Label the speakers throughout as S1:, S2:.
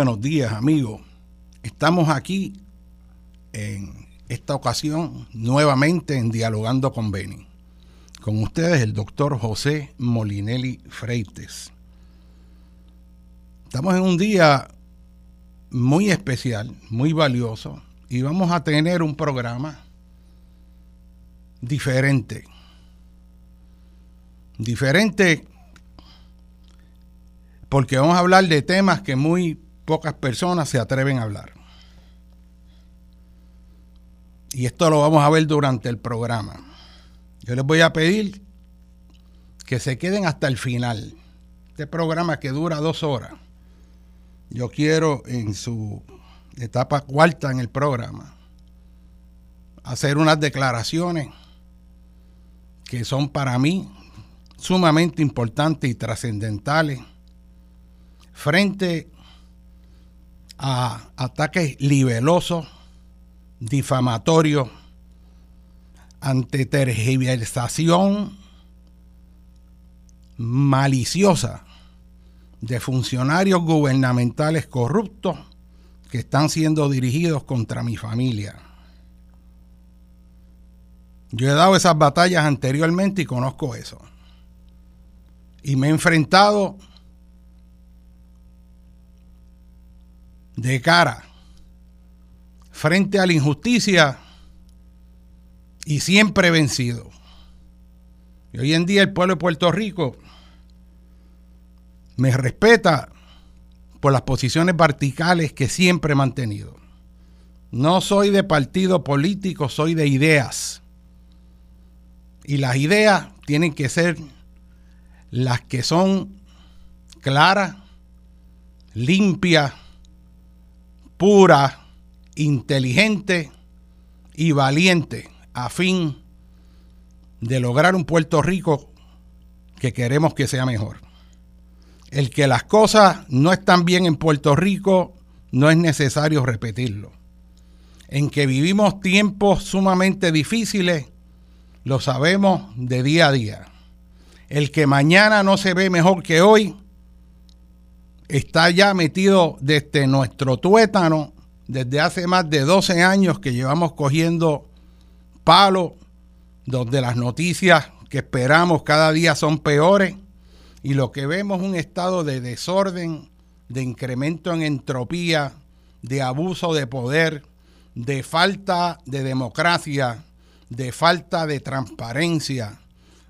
S1: buenos días amigos. Estamos aquí en esta ocasión nuevamente en Dialogando con Beni. Con ustedes el doctor José Molinelli Freites. Estamos en un día muy especial, muy valioso, y vamos a tener un programa diferente. Diferente porque vamos a hablar de temas que muy pocas personas se atreven a hablar. Y esto lo vamos a ver durante el programa. Yo les voy a pedir que se queden hasta el final. Este programa que dura dos horas. Yo quiero en su etapa cuarta en el programa hacer unas declaraciones que son para mí sumamente importantes y trascendentales frente ataques libelosos, difamatorios, ante tergiversación maliciosa de funcionarios gubernamentales corruptos que están siendo dirigidos contra mi familia. Yo he dado esas batallas anteriormente y conozco eso. Y me he enfrentado de cara frente a la injusticia y siempre vencido. Y hoy en día el pueblo de Puerto Rico me respeta por las posiciones verticales que siempre he mantenido. No soy de partido político, soy de ideas. Y las ideas tienen que ser las que son claras, limpias, pura, inteligente y valiente a fin de lograr un Puerto Rico que queremos que sea mejor. El que las cosas no están bien en Puerto Rico no es necesario repetirlo. En que vivimos tiempos sumamente difíciles, lo sabemos de día a día. El que mañana no se ve mejor que hoy, está ya metido desde nuestro tuétano, desde hace más de 12 años que llevamos cogiendo palo, donde las noticias que esperamos cada día son peores y lo que vemos es un estado de desorden, de incremento en entropía, de abuso de poder, de falta de democracia, de falta de transparencia,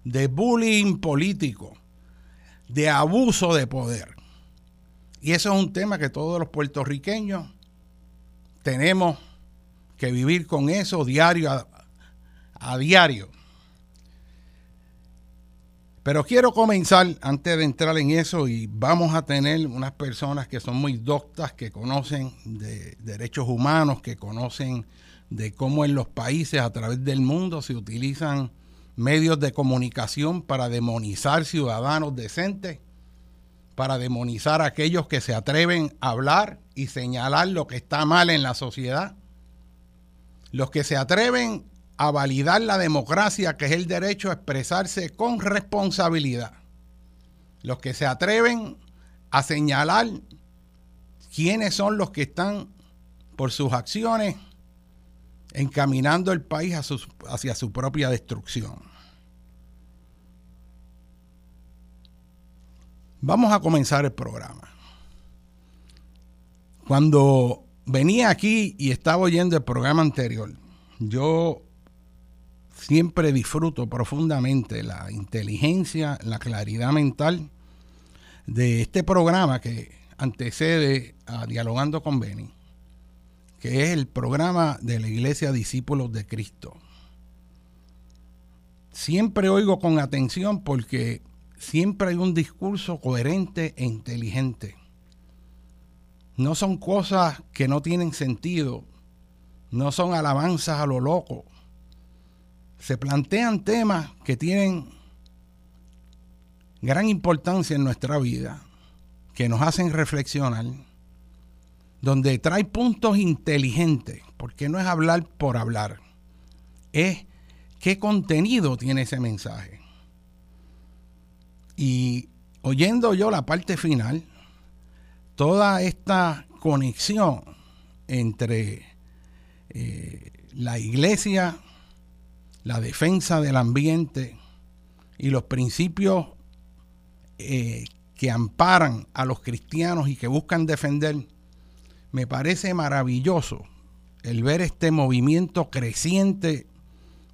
S1: de bullying político, de abuso de poder. Y eso es un tema que todos los puertorriqueños tenemos que vivir con eso diario a, diario. Pero quiero comenzar antes de entrar en eso y vamos a tener unas personas que son muy doctas, que conocen de derechos humanos, que conocen de cómo en los países a través del mundo se utilizan medios de comunicación para demonizar ciudadanos decentes, para demonizar a aquellos que se atreven a hablar y señalar lo que está mal en la sociedad, los que se atreven a validar la democracia, que es el derecho a expresarse con responsabilidad. Los que se atreven a señalar quiénes son los que están por sus acciones encaminando el país hacia su propia destrucción. Vamos a comenzar el programa. Cuando venía aquí y estaba oyendo el programa anterior, yo siempre disfruto profundamente la inteligencia, la claridad mental de este programa que antecede a Dialogando con Beni, que es el programa de la Iglesia Discípulos de Cristo. Siempre oigo con atención porque siempre hay un discurso coherente e inteligente. No son cosas que no tienen sentido, no son alabanzas a lo loco, se plantean temas que tienen gran importancia en nuestra vida, que nos hacen reflexionar, donde trae puntos inteligentes, porque no es hablar por hablar, es qué contenido tiene ese mensaje. Y oyendo yo la parte final, toda esta conexión entre eh, la iglesia la defensa del ambiente y los principios eh, que amparan a los cristianos y que buscan defender, me parece maravilloso el ver este movimiento creciente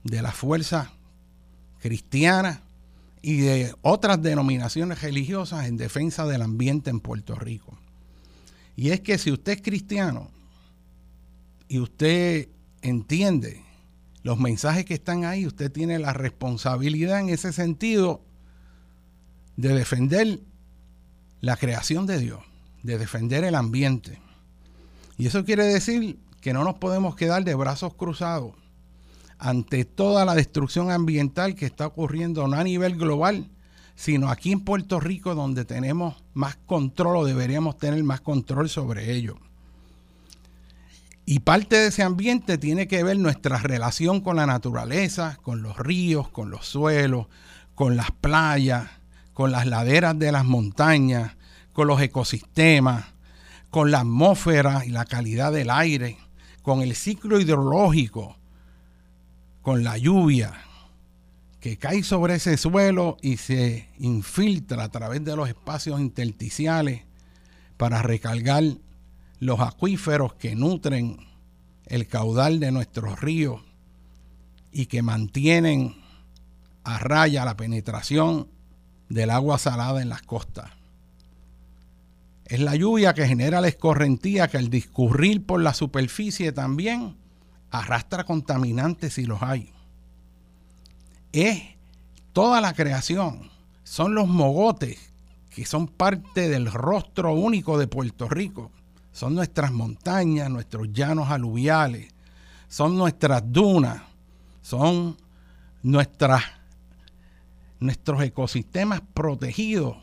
S1: de las fuerzas cristianas y de otras denominaciones religiosas en defensa del ambiente en Puerto Rico. Y es que si usted es cristiano y usted entiende los mensajes que están ahí, usted tiene la responsabilidad en ese sentido de defender la creación de Dios, de defender el ambiente. Y eso quiere decir que no nos podemos quedar de brazos cruzados ante toda la destrucción ambiental que está ocurriendo no a nivel global, sino aquí en Puerto Rico donde tenemos más control o deberíamos tener más control sobre ello. Y parte de ese ambiente tiene que ver nuestra relación con la naturaleza, con los ríos, con los suelos, con las playas, con las laderas de las montañas, con los ecosistemas, con la atmósfera y la calidad del aire, con el ciclo hidrológico, con la lluvia que cae sobre ese suelo y se infiltra a través de los espacios intersticiales para recargar los acuíferos que nutren el caudal de nuestros ríos y que mantienen a raya la penetración del agua salada en las costas. Es la lluvia que genera la escorrentía que al discurrir por la superficie también arrastra contaminantes si los hay. Es toda la creación, son los mogotes que son parte del rostro único de Puerto Rico. Son nuestras montañas, nuestros llanos aluviales, son nuestras dunas, son nuestras, nuestros ecosistemas protegidos.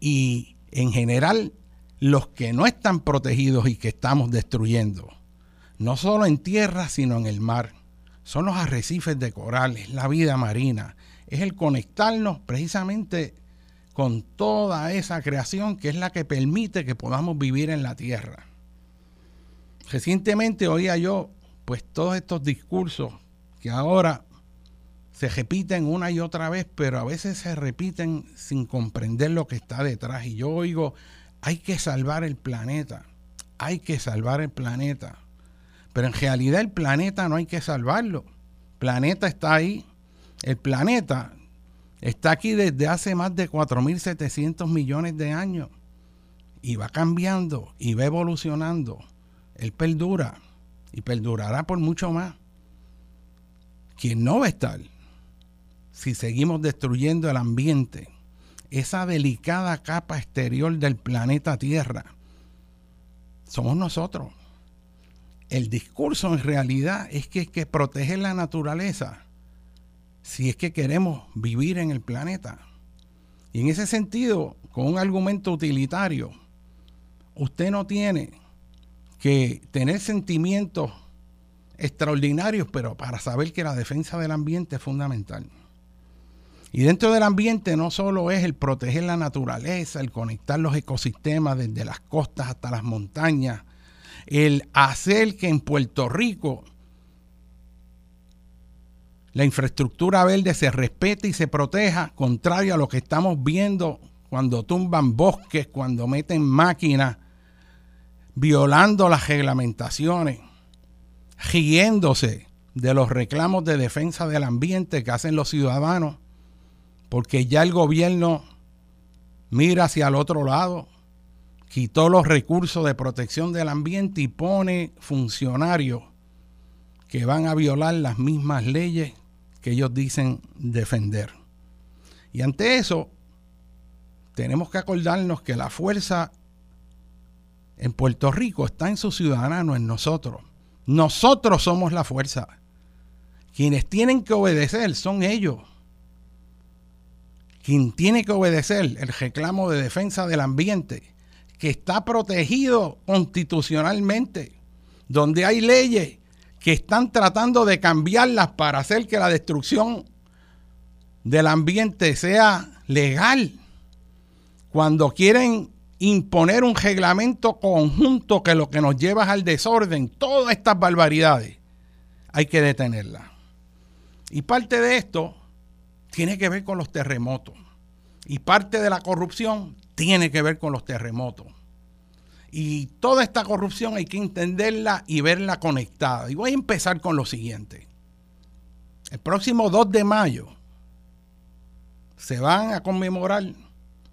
S1: Y en general los que no están protegidos y que estamos destruyendo, no solo en tierra, sino en el mar. Son los arrecifes de corales, la vida marina. Es el conectarnos precisamente con toda esa creación que es la que permite que podamos vivir en la tierra. Recientemente oía yo pues todos estos discursos que ahora se repiten una y otra vez, pero a veces se repiten sin comprender lo que está detrás. Y yo oigo, hay que salvar el planeta, hay que salvar el planeta. Pero en realidad el planeta no hay que salvarlo. El planeta está ahí. El planeta está aquí desde hace más de 4.700 millones de años. Y va cambiando y va evolucionando. Él perdura y perdurará por mucho más. Quien no va a estar si seguimos destruyendo el ambiente, esa delicada capa exterior del planeta Tierra, somos nosotros. El discurso en realidad es que que proteger la naturaleza si es que queremos vivir en el planeta. Y en ese sentido, con un argumento utilitario, usted no tiene que tener sentimientos extraordinarios, pero para saber que la defensa del ambiente es fundamental. Y dentro del ambiente no solo es el proteger la naturaleza, el conectar los ecosistemas desde las costas hasta las montañas, el hacer que en Puerto Rico la infraestructura verde se respete y se proteja, contrario a lo que estamos viendo cuando tumban bosques, cuando meten máquinas, violando las reglamentaciones, riéndose de los reclamos de defensa del ambiente que hacen los ciudadanos porque ya el gobierno mira hacia el otro lado, quitó los recursos de protección del ambiente y pone funcionarios que van a violar las mismas leyes que ellos dicen defender. Y ante eso, tenemos que acordarnos que la fuerza en Puerto Rico está en sus ciudadanos, en nosotros. Nosotros somos la fuerza. Quienes tienen que obedecer son ellos quien tiene que obedecer el reclamo de defensa del ambiente, que está protegido constitucionalmente, donde hay leyes que están tratando de cambiarlas para hacer que la destrucción del ambiente sea legal. Cuando quieren imponer un reglamento conjunto que lo que nos lleva al desorden, todas estas barbaridades, hay que detenerlas. Y parte de esto tiene que ver con los terremotos. Y parte de la corrupción tiene que ver con los terremotos. Y toda esta corrupción hay que entenderla y verla conectada. Y voy a empezar con lo siguiente. El próximo 2 de mayo se van a conmemorar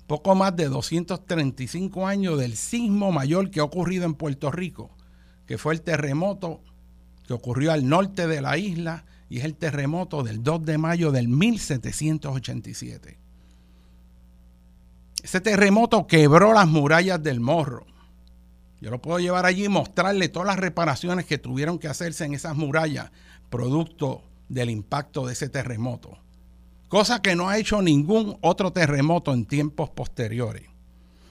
S1: poco más de 235 años del sismo mayor que ha ocurrido en Puerto Rico, que fue el terremoto que ocurrió al norte de la isla y es el terremoto del 2 de mayo del 1787. Ese terremoto quebró las murallas del morro. Yo lo puedo llevar allí y mostrarle todas las reparaciones que tuvieron que hacerse en esas murallas, producto del impacto de ese terremoto. Cosa que no ha hecho ningún otro terremoto en tiempos posteriores.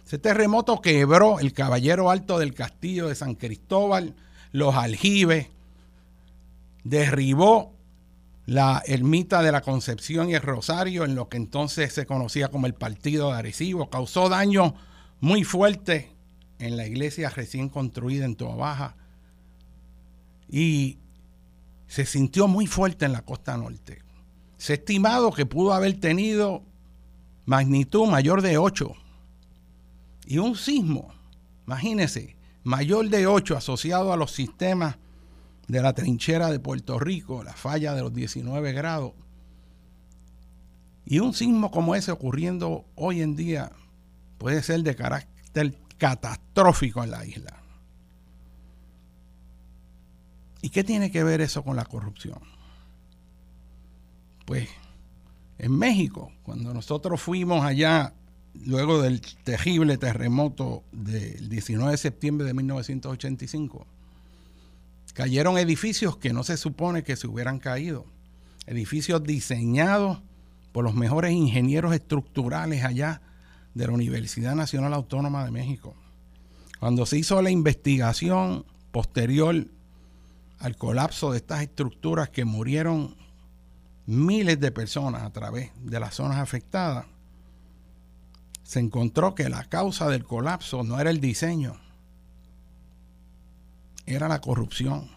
S1: Ese terremoto quebró el Caballero Alto del Castillo de San Cristóbal, los aljibes, derribó la ermita de la Concepción y el Rosario, en lo que entonces se conocía como el Partido de Arecibo, causó daño muy fuerte en la iglesia recién construida en Toa Baja y se sintió muy fuerte en la costa norte. Se ha estimado que pudo haber tenido magnitud mayor de 8 y un sismo, imagínense, mayor de 8 asociado a los sistemas de la trinchera de Puerto Rico, la falla de los 19 grados. Y un sismo como ese ocurriendo hoy en día puede ser de carácter catastrófico en la isla. ¿Y qué tiene que ver eso con la corrupción? Pues en México, cuando nosotros fuimos allá, luego del terrible terremoto del 19 de septiembre de 1985, Cayeron edificios que no se supone que se hubieran caído. Edificios diseñados por los mejores ingenieros estructurales allá de la Universidad Nacional Autónoma de México. Cuando se hizo la investigación posterior al colapso de estas estructuras que murieron miles de personas a través de las zonas afectadas, se encontró que la causa del colapso no era el diseño, era la corrupción.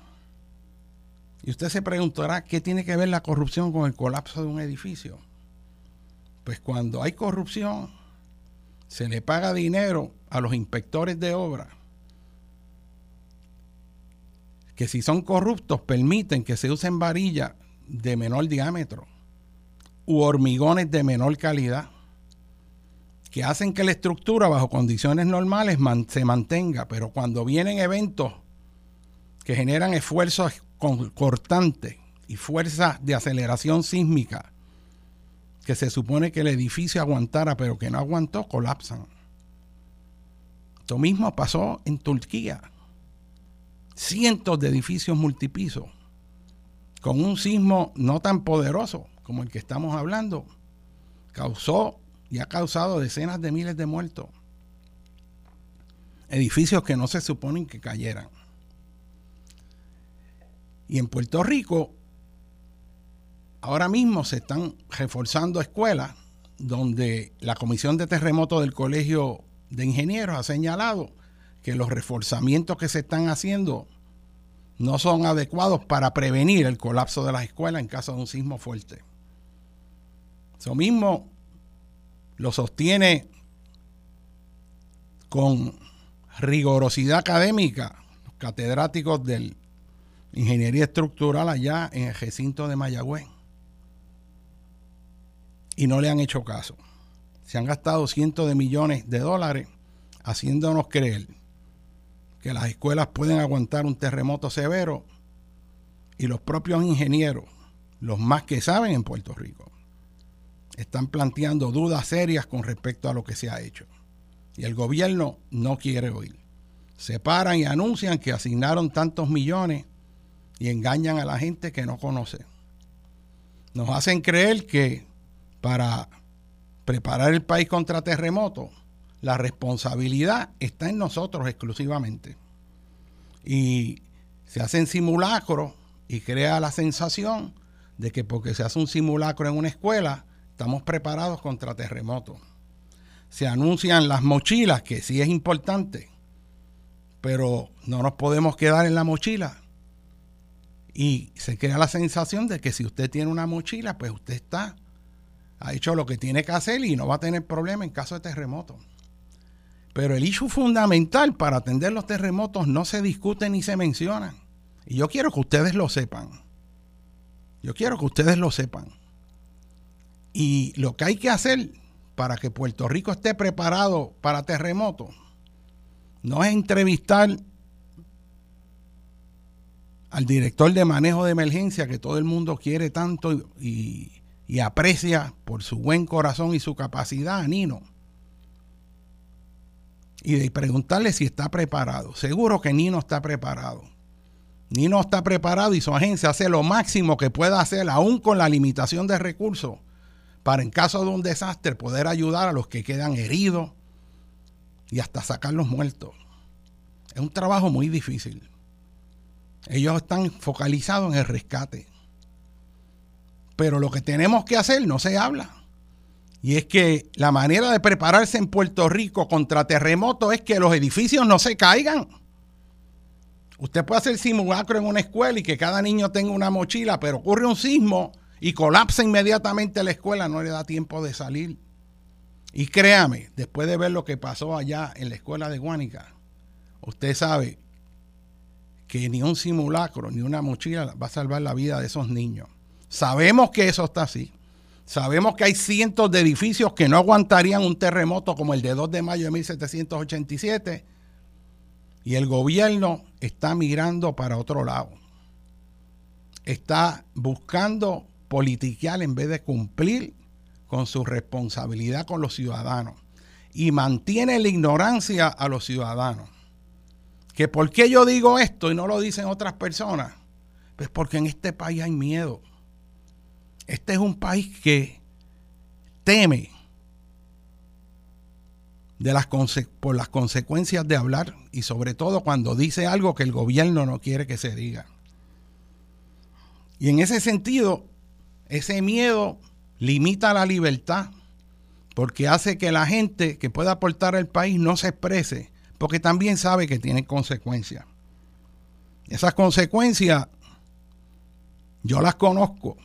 S1: Y usted se preguntará, ¿qué tiene que ver la corrupción con el colapso de un edificio? Pues cuando hay corrupción, se le paga dinero a los inspectores de obra que si son corruptos permiten que se usen varillas de menor diámetro u hormigones de menor calidad que hacen que la estructura bajo condiciones normales se mantenga, pero cuando vienen eventos que generan esfuerzos cortantes y fuerzas de aceleración sísmica que se supone que el edificio aguantara, pero que no aguantó, colapsan. Lo mismo pasó en Turquía. Cientos de edificios multipisos con un sismo no tan poderoso como el que estamos hablando, causó y ha causado decenas de miles de muertos. Edificios que no se suponen que cayeran. Y en Puerto Rico, ahora mismo se están reforzando escuelas donde la Comisión de Terremotos del Colegio de Ingenieros ha señalado que los reforzamientos que se están haciendo no son adecuados para prevenir el colapso de las escuelas en caso de un sismo fuerte. Eso mismo lo sostiene con rigorosidad académica los catedráticos de Ingeniería Estructural allá en el recinto de Mayagüez. Y no le han hecho caso. Se han gastado cientos de millones de dólares haciéndonos creer que las escuelas pueden aguantar un terremoto severo y los propios ingenieros, los más que saben en Puerto Rico, están planteando dudas serias con respecto a lo que se ha hecho. Y el gobierno no quiere oír. Se paran y anuncian que asignaron tantos millones y engañan a la gente que no conoce. Nos hacen creer que para preparar el país contra terremotos, la responsabilidad está en nosotros exclusivamente. Y se hacen simulacros y crea la sensación de que porque se hace un simulacro en una escuela, estamos preparados contra terremotos. Se anuncian las mochilas, que sí es importante, pero no nos podemos quedar en la mochila. Y se crea la sensación de que si usted tiene una mochila, pues usted está, ha hecho lo que tiene que hacer y no va a tener problema en caso de terremoto. Pero el issue fundamental para atender los terremotos no se discute ni se menciona. Y yo quiero que ustedes lo sepan. Yo quiero que ustedes lo sepan. Y lo que hay que hacer para que Puerto Rico esté preparado para terremotos no es entrevistar al director de manejo de emergencia que todo el mundo quiere tanto y, aprecia por su buen corazón y su capacidad, Nino y de preguntarle si está preparado. Seguro que Nino está preparado. Nino está preparado y su agencia hace lo máximo que pueda hacer, aún con la limitación de recursos, para en caso de un desastre poder ayudar a los que quedan heridos y hasta sacar los muertos. Es un trabajo muy difícil. Ellos están focalizados en el rescate. Pero lo que tenemos que hacer no se habla. Y es que la manera de prepararse en Puerto Rico contra terremotos es que los edificios no se caigan. Usted puede hacer simulacro en una escuela y que cada niño tenga una mochila, pero ocurre un sismo y colapsa inmediatamente la escuela, no le da tiempo de salir. Y créame, después de ver lo que pasó allá en la escuela de Guánica, usted sabe que ni un simulacro ni una mochila va a salvar la vida de esos niños. Sabemos que eso está así. Sabemos que hay cientos de edificios que no aguantarían un terremoto como el de 2 de mayo de 1787 y el gobierno está mirando para otro lado. Está buscando politiquear en vez de cumplir con su responsabilidad con los ciudadanos y mantiene la ignorancia a los ciudadanos. ¿Que por qué yo digo esto y no lo dicen otras personas? Pues porque en este país hay miedo. Este es un país que teme de las por las consecuencias de hablar y sobre todo cuando dice algo que el gobierno no quiere que se diga. Y en ese sentido, ese miedo limita la libertad porque hace que la gente que pueda aportar al país no se exprese, porque también sabe que tiene consecuencias. Esas consecuencias yo las conozco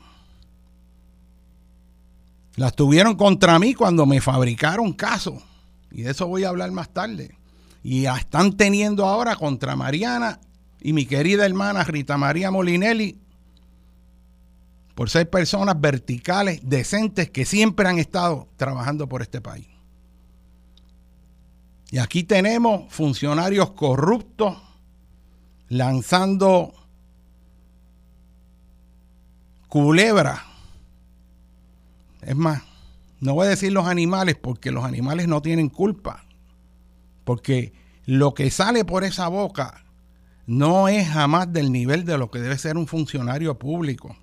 S1: las tuvieron contra mí cuando me fabricaron caso. Y de eso voy a hablar más tarde. Y están teniendo ahora contra Mariana y mi querida hermana Rita María Molinelli por ser personas verticales, decentes, que siempre han estado trabajando por este país. Y aquí tenemos funcionarios corruptos lanzando culebra. Es más, no voy a decir los animales porque los animales no tienen culpa. Porque lo que sale por esa boca no es jamás del nivel de lo que debe ser un funcionario público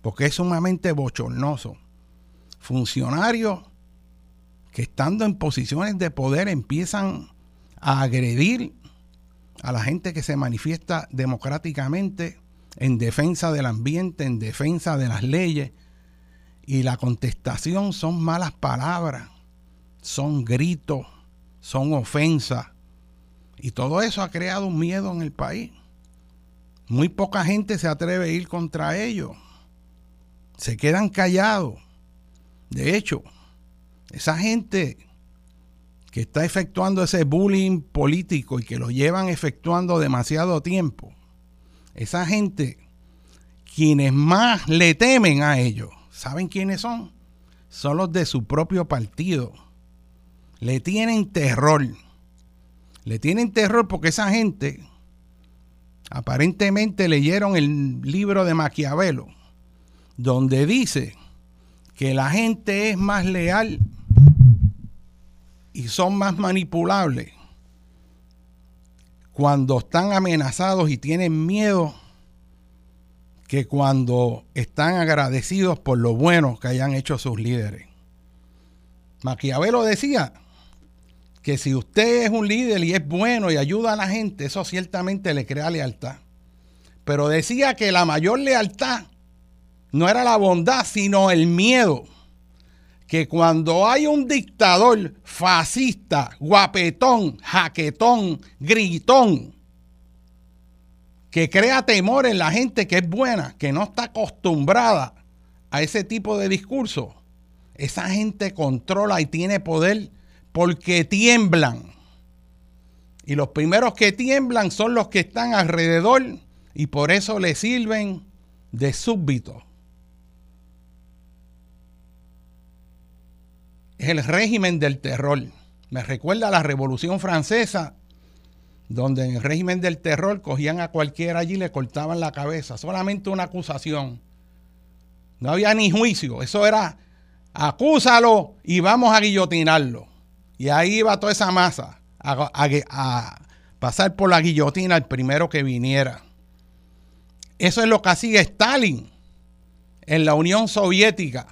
S1: porque es sumamente bochornoso. Funcionarios que estando en posiciones de poder empiezan a agredir a la gente que se manifiesta democráticamente en defensa del ambiente, en defensa de las leyes. Y la contestación son malas palabras, son gritos, son ofensas. Y todo eso ha creado un miedo en el país. Muy poca gente se atreve a ir contra ellos se quedan callados. De hecho, esa gente que está efectuando ese bullying político y que lo llevan efectuando demasiado tiempo, esa gente, quienes más le temen a ellos, ¿saben quiénes son? Son los de su propio partido. Le tienen terror. Le tienen terror porque esa gente aparentemente leyeron el libro de Maquiavelo donde dice que la gente es más leal y son más manipulables cuando están amenazados y tienen miedo que cuando están agradecidos por lo bueno que hayan hecho sus líderes. Maquiavelo decía que si usted es un líder y es bueno y ayuda a la gente, eso ciertamente le crea lealtad. Pero decía que la mayor lealtad no era la bondad, sino el miedo. Que cuando hay un dictador fascista, guapetón, jaquetón, gritón, que crea temor en la gente que es buena, que no está acostumbrada a ese tipo de discurso, esa gente controla y tiene poder porque tiemblan. Y los primeros que tiemblan son los que están alrededor y por eso le sirven de súbdito. El régimen del terror. Me recuerda a la Revolución Francesa, donde en el régimen del terror cogían a cualquiera allí y le cortaban la cabeza. Solamente una acusación. No había ni juicio. Eso era acúsalo y vamos a guillotinarlo. Y ahí iba toda esa masa a, pasar por la guillotina el primero que viniera. Eso es lo que hacía Stalin en la Unión Soviética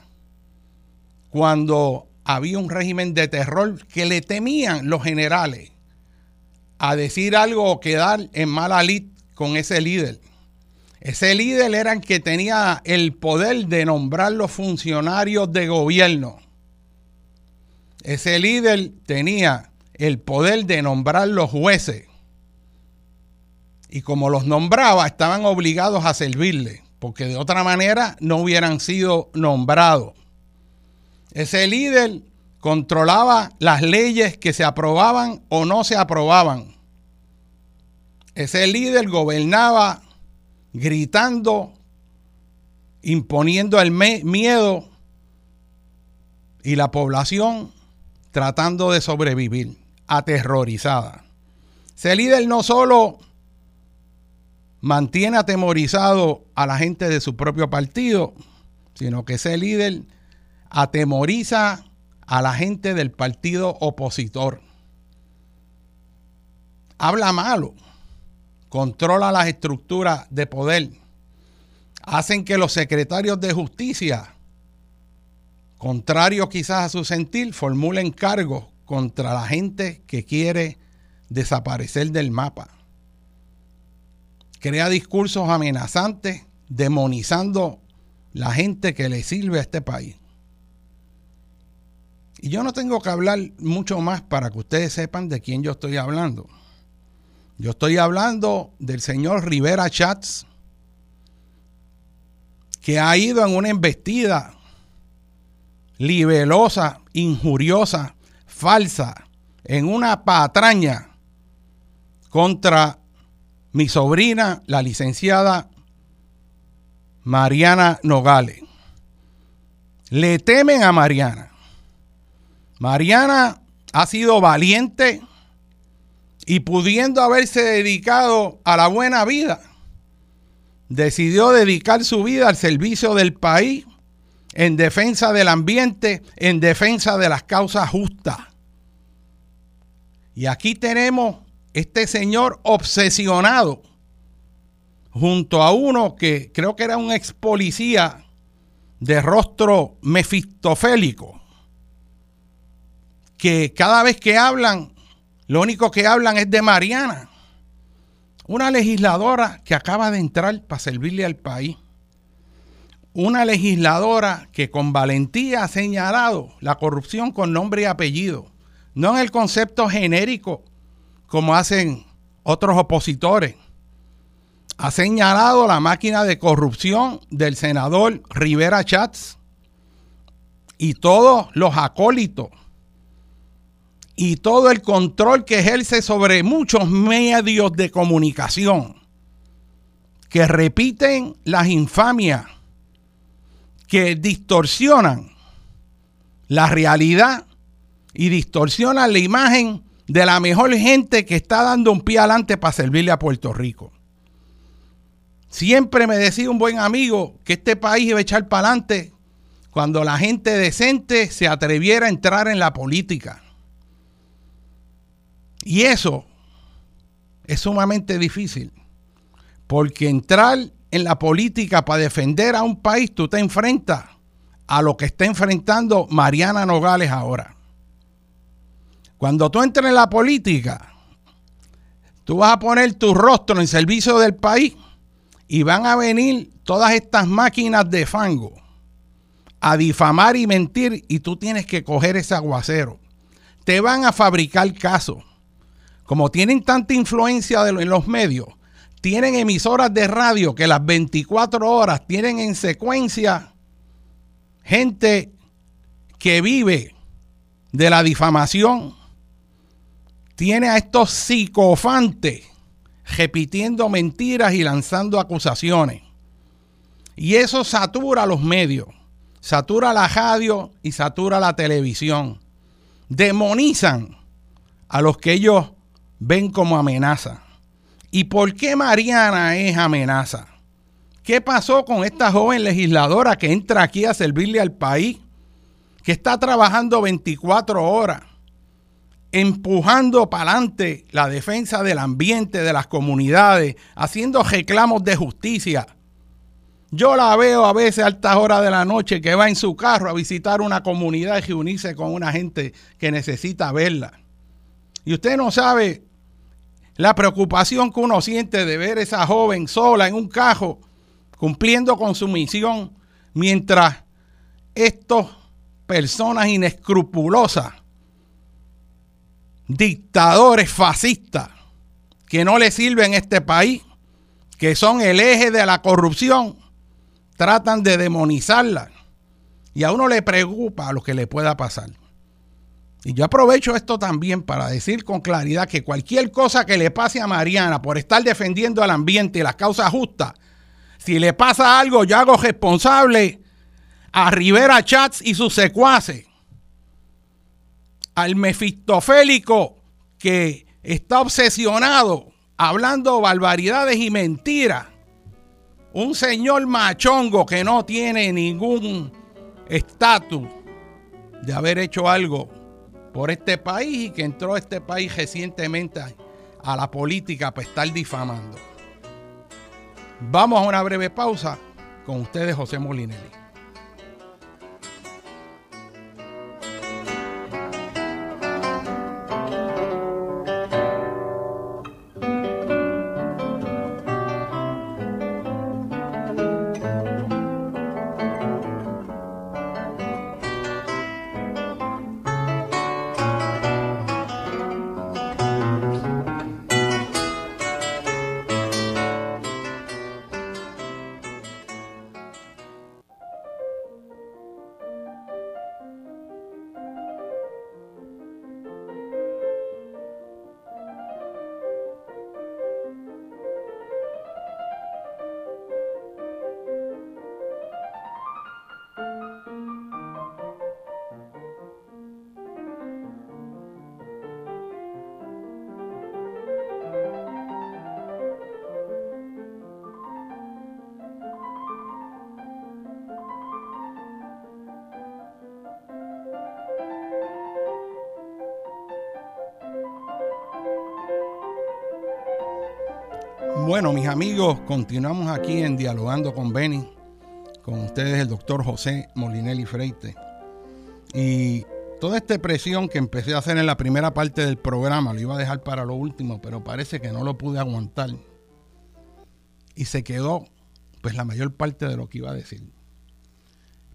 S1: cuando había un régimen de terror que le temían los generales a decir algo o quedar en mala lid con ese líder. Ese líder era el que tenía el poder de nombrar los funcionarios de gobierno. Ese líder tenía el poder de nombrar los jueces. Y como los nombraba, estaban obligados a servirle, porque de otra manera no hubieran sido nombrados. Ese líder controlaba las leyes que se aprobaban o no se aprobaban. Ese líder gobernaba gritando, imponiendo el miedo y la población tratando de sobrevivir, aterrorizada. Ese líder no solo mantiene atemorizado a la gente de su propio partido, sino que ese líder atemoriza a la gente del partido opositor. Habla malo, controla las estructuras de poder, hacen que los secretarios de justicia, contrarios quizás a su sentir, formulen cargos contra la gente que quiere desaparecer del mapa. Crea discursos amenazantes, demonizando la gente que le sirve a este país. Y yo no tengo que hablar mucho más para que ustedes sepan de quién yo estoy hablando. Yo estoy hablando del señor Rivera Chats, que ha ido en una embestida libelosa, injuriosa, falsa, en una patraña contra mi sobrina, la licenciada Mariana Nogales. Le temen a Mariana. Mariana ha sido valiente y pudiendo haberse dedicado a la buena vida, decidió dedicar su vida al servicio del país, en defensa del ambiente, en defensa de las causas justas. Y aquí tenemos este señor obsesionado junto a uno que creo que era un ex policía de rostro mefistofélico, que cada vez que hablan, lo único que hablan es de Mariana, una legisladora que acaba de entrar para servirle al país, una legisladora que con valentía ha señalado la corrupción con nombre y apellido, no en el concepto genérico como hacen otros opositores. Ha señalado la máquina de corrupción del senador Rivera Chats y todos los acólitos y todo el control que ejerce sobre muchos medios de comunicación que repiten las infamias, que distorsionan la realidad y distorsionan la imagen de la mejor gente que está dando un pie adelante para servirle a Puerto Rico. Siempre me decía un buen amigo que este país iba a echar para adelante cuando la gente decente se atreviera a entrar en la política. Y eso es sumamente difícil, porque entrar en la política para defender a un país, tú te enfrentas a lo que está enfrentando Mariana Nogales ahora. Cuando tú entres en la política, tú vas a poner tu rostro en servicio del país y van a venir todas estas máquinas de fango a difamar y mentir y tú tienes que coger ese aguacero. Te van a fabricar casos. Como tienen tanta influencia en los medios, tienen emisoras de radio que las 24 horas tienen en secuencia gente que vive de la difamación, tiene a estos psicofantes repitiendo mentiras y lanzando acusaciones. Y eso satura los medios, satura la radio y satura la televisión. Demonizan a los que ellos ven como amenaza. ¿Y por qué Mariana es amenaza? ¿Qué pasó con esta joven legisladora que entra aquí a servirle al país? Que está trabajando 24 horas empujando para adelante la defensa del ambiente, de las comunidades, haciendo reclamos de justicia. Yo la veo a veces a altas horas de la noche que va en su carro a visitar una comunidad y reunirse con una gente que necesita verla. Y usted no sabe la preocupación que uno siente de ver a esa joven sola en un carro cumpliendo con su misión mientras estas personas inescrupulosas dictadores fascistas que no le sirven a este país, que son el eje de la corrupción, tratan de demonizarla. Y a uno le preocupa lo que le pueda pasar. Y yo aprovecho esto también para decir con claridad que cualquier cosa que le pase a Mariana por estar defendiendo al ambiente y las causas justas, si le pasa algo, yo hago responsable a Rivera Chats y sus secuaces al mefistofélico que está obsesionado hablando barbaridades y mentiras. Un señor machongo que no tiene ningún estatus de haber hecho algo por este país y que entró este país recientemente a la política para estar difamando. Vamos a una breve pausa con ustedes, José Molinelli. Bueno, mis amigos, continuamos aquí en Dialogando con Benny, con ustedes el doctor José Molinelli Freite. Y toda esta presión que empecé a hacer en la primera parte del programa, lo iba a dejar para lo último, pero parece que no lo pude aguantar. Y se quedó, pues, la mayor parte de lo que iba a decir.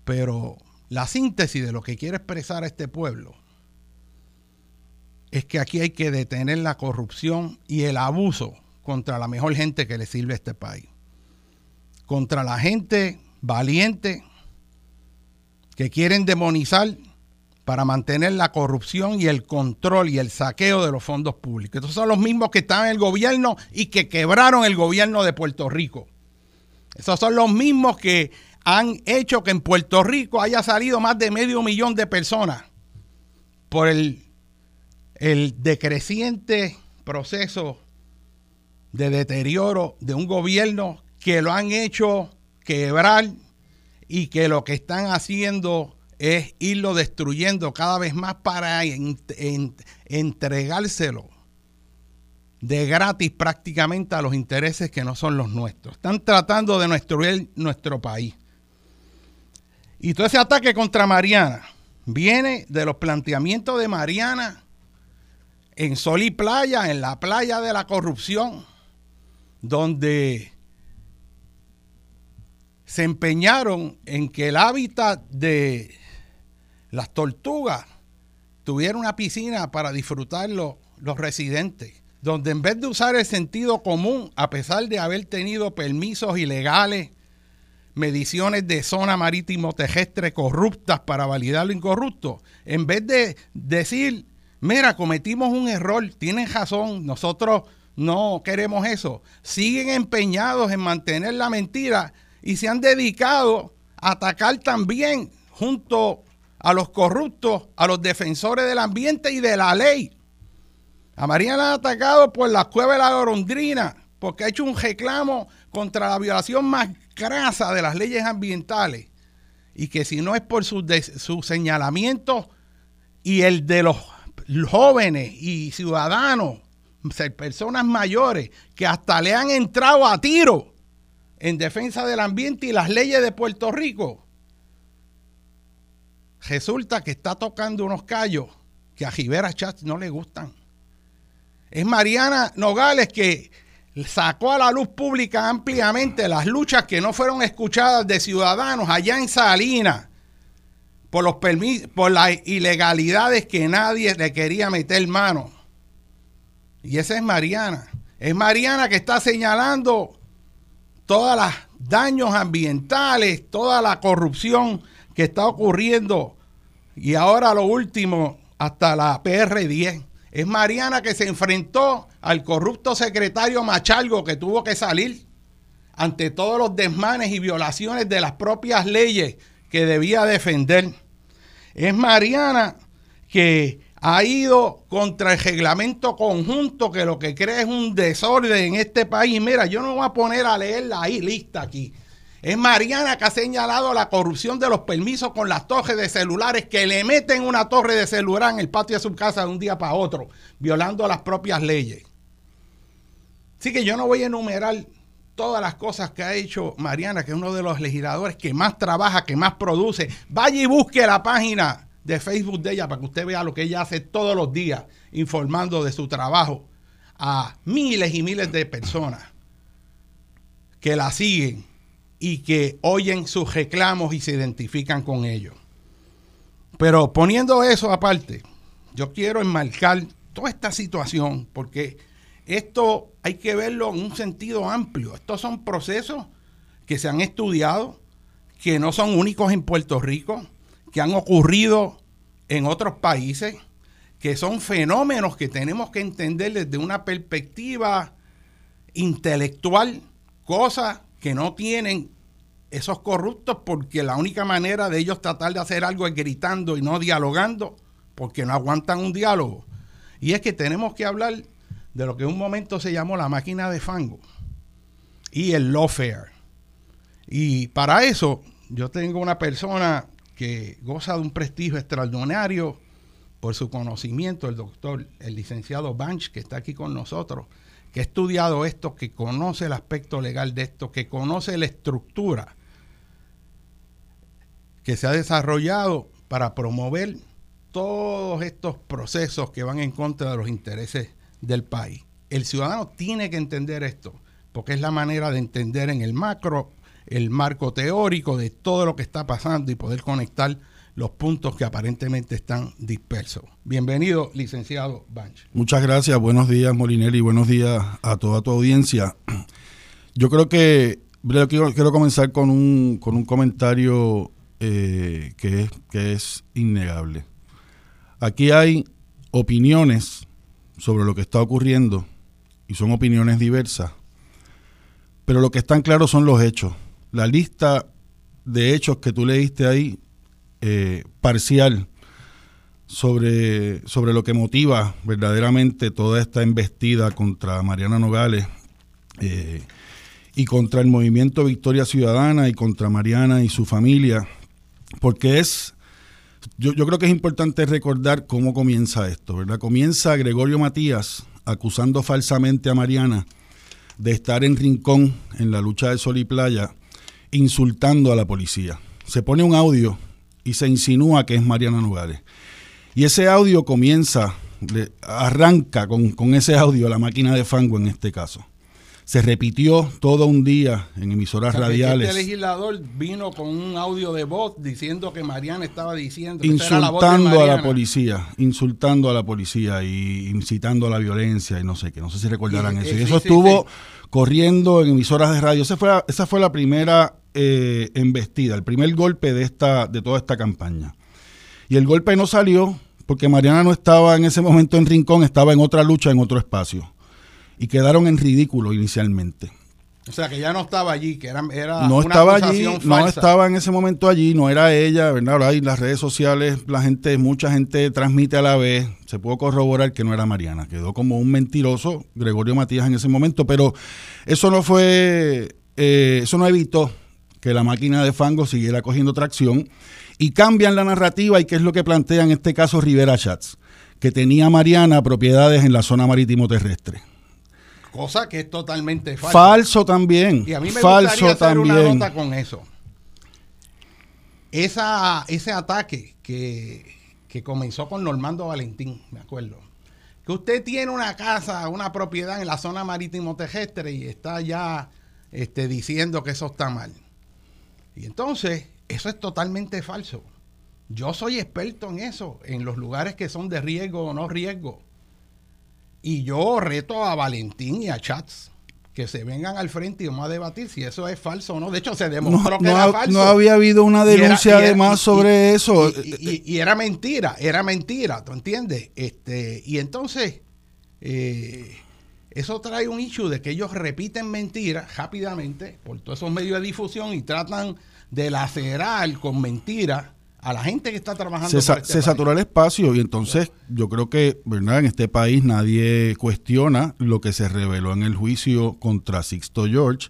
S1: Pero la síntesis de lo que quiere expresar a este pueblo es que aquí hay que detener la corrupción y el abuso contra la mejor gente que le sirve a este país. Contra la gente valiente que quieren demonizar para mantener la corrupción y el control y el saqueo de los fondos públicos. Estos son los mismos que están en el gobierno y que quebraron el gobierno de Puerto Rico. Esos son los mismos que han hecho que en Puerto Rico haya salido más de medio millón de personas por el, el decreciente proceso de deterioro de un gobierno que lo han hecho quebrar y que lo que están haciendo es irlo destruyendo cada vez más para entregárselo de gratis prácticamente a los intereses que no son los nuestros. Están tratando de destruir nuestro país. Y todo ese ataque contra Mariana viene de los planteamientos de Mariana en Sol y Playa, en la playa de la corrupción, donde se empeñaron en que el hábitat de las tortugas tuviera una piscina para disfrutarlo los residentes, donde en vez de usar el sentido común, a pesar de haber tenido permisos ilegales, mediciones de zona marítimo terrestre corruptas para validar lo incorrupto, en vez de decir, mira, cometimos un error, tienen razón, nosotros no queremos eso, siguen empeñados en mantener la mentira y se han dedicado a atacar también junto a los corruptos, a los defensores del ambiente y de la ley. A María la han atacado por la cueva de la gorondrina, porque ha hecho un reclamo contra la violación más grasa de las leyes ambientales. Y que si no es por sus su señalamientos y el de los jóvenes y ciudadanos, personas mayores, que hasta le han entrado a tiro en defensa del ambiente y las leyes de Puerto Rico, resulta que está tocando unos callos que a Rivera Chat no le gustan. Es Mariana Nogales que sacó a la luz pública ampliamente las luchas que no fueron escuchadas de ciudadanos allá en Salinas por los por las ilegalidades que nadie le quería meter mano. Y esa es Mariana. Es Mariana que está señalando todos los daños ambientales, toda la corrupción que está ocurriendo. Y ahora lo último, hasta la PR10. Es Mariana que se enfrentó al corrupto secretario Machalgo que tuvo que salir ante todos los desmanes y violaciones de las propias leyes que debía defender. Es Mariana que ha ido contra el reglamento conjunto que lo que crea es un desorden en este país. Mira, yo no voy a poner a leer la lista aquí. Es Mariana que ha señalado la corrupción de los permisos con las torres de celulares que le meten una torre de celular en el patio de su casa de un día para otro, violando las propias leyes. Así que yo no voy a enumerar todas las cosas que ha hecho Mariana, que es uno de los legisladores que más trabaja, que más produce. Vaya y busque la página de Facebook de ella para que usted vea lo que ella hace todos los días informando de su trabajo a miles y miles de personas que la siguen y que oyen sus reclamos y se identifican con ellos. Pero poniendo eso aparte, yo quiero enmarcar toda esta situación porque esto hay que verlo en un sentido amplio. Estos son procesos que se han estudiado, que no son únicos en Puerto Rico, que han ocurrido en otros países, que son fenómenos que tenemos que entender desde una perspectiva intelectual, cosas que no tienen esos corruptos porque la única manera de ellos tratar de hacer algo es gritando y no dialogando, porque no aguantan un diálogo. Y es que tenemos que hablar de lo que en un momento se llamó la máquina de fango y el lawfare. Y para eso yo tengo una persona que goza de un prestigio extraordinario por su conocimiento, el doctor, el licenciado Banch, que está aquí con nosotros, que ha estudiado esto, que conoce el aspecto legal de esto, que conoce la estructura que se ha desarrollado para promover todos estos procesos que van en contra de los intereses del país. El ciudadano tiene que entender esto, porque es la manera de entender en el macro, el marco teórico de todo lo que está pasando y poder conectar los puntos que aparentemente están dispersos. Bienvenido, licenciado Banch.
S2: Muchas gracias, buenos días Molinelli, buenos días a toda tu audiencia. Yo creo que quiero, quiero comenzar con un, con un comentario eh, que, es, que es innegable. Aquí hay opiniones sobre lo que está ocurriendo y son opiniones diversas, pero lo que están claros son los hechos. La lista de hechos que tú leíste ahí eh, parcial sobre, sobre lo que motiva verdaderamente toda esta embestida contra Mariana Nogales eh, y contra el movimiento Victoria Ciudadana y contra Mariana y su familia, porque es, yo, yo creo que es importante recordar cómo comienza esto, ¿verdad? Comienza Gregorio Matías acusando falsamente a Mariana de estar en Rincón en la lucha de Sol y Playa, insultando a la policía. Se pone un audio y se insinúa que es Mariana Nogales. Y ese audio comienza, arranca con, ese audio la máquina de fango en este caso. Se repitió todo un día en emisoras radiales.
S1: Este legislador vino con un audio de voz diciendo que Mariana estaba diciendo.
S2: Insultando a la policía, insultando a la policía y incitando a la violencia y no sé qué. No sé si recordarán eso. Y eso estuvo corriendo en emisoras de radio. Esa fue esa fue la primera eh, embestida, el primer golpe de, esta, de toda esta campaña. Y el golpe no salió porque Mariana no estaba en ese momento en Rincón, estaba en otra lucha, en otro espacio. Y quedaron en ridículo inicialmente.
S1: O sea, que ya no estaba allí, que era,
S2: no estaba allí, no estaba en ese momento allí, no era ella, ¿verdad? Ahora en las redes sociales, la gente, mucha gente transmite a la vez, se pudo corroborar que no era Mariana, quedó como un mentiroso Gregorio Matías en ese momento, pero eso no fue, eh, eso no evitó que la máquina de fango siguiera cogiendo tracción y cambian la narrativa y qué es lo que plantea en este caso Rivera Chats, que tenía Mariana propiedades en la zona marítimo terrestre.
S1: Cosa que es totalmente falso.
S2: Falso también. Y a mí me falso gustaría hacer también. una nota
S1: con eso. Esa, ese ataque que, que comenzó con Normando Valentín, me acuerdo. Que usted tiene una casa, una propiedad en la zona marítimo terrestre y está ya este, diciendo que eso está mal. Y entonces, eso es totalmente falso. Yo soy experto en eso, en los lugares que son de riesgo o no riesgo. Y yo reto a Valentín y a Chats que se vengan al frente y vamos a debatir si eso es falso o no. De hecho, se demostró que era falso.
S2: No había habido una denuncia además sobre eso.
S1: Y, era mentira, era mentira, ¿tú entiendes? Este, y entonces, eh, eso trae un issue de que ellos repiten mentiras rápidamente por todos esos medios de difusión y tratan de lacerar con mentiras a la gente que está trabajando.
S2: Se, este se saturó el espacio y entonces yo creo que, ¿verdad? En este país nadie cuestiona lo que se reveló en el juicio contra Sixto George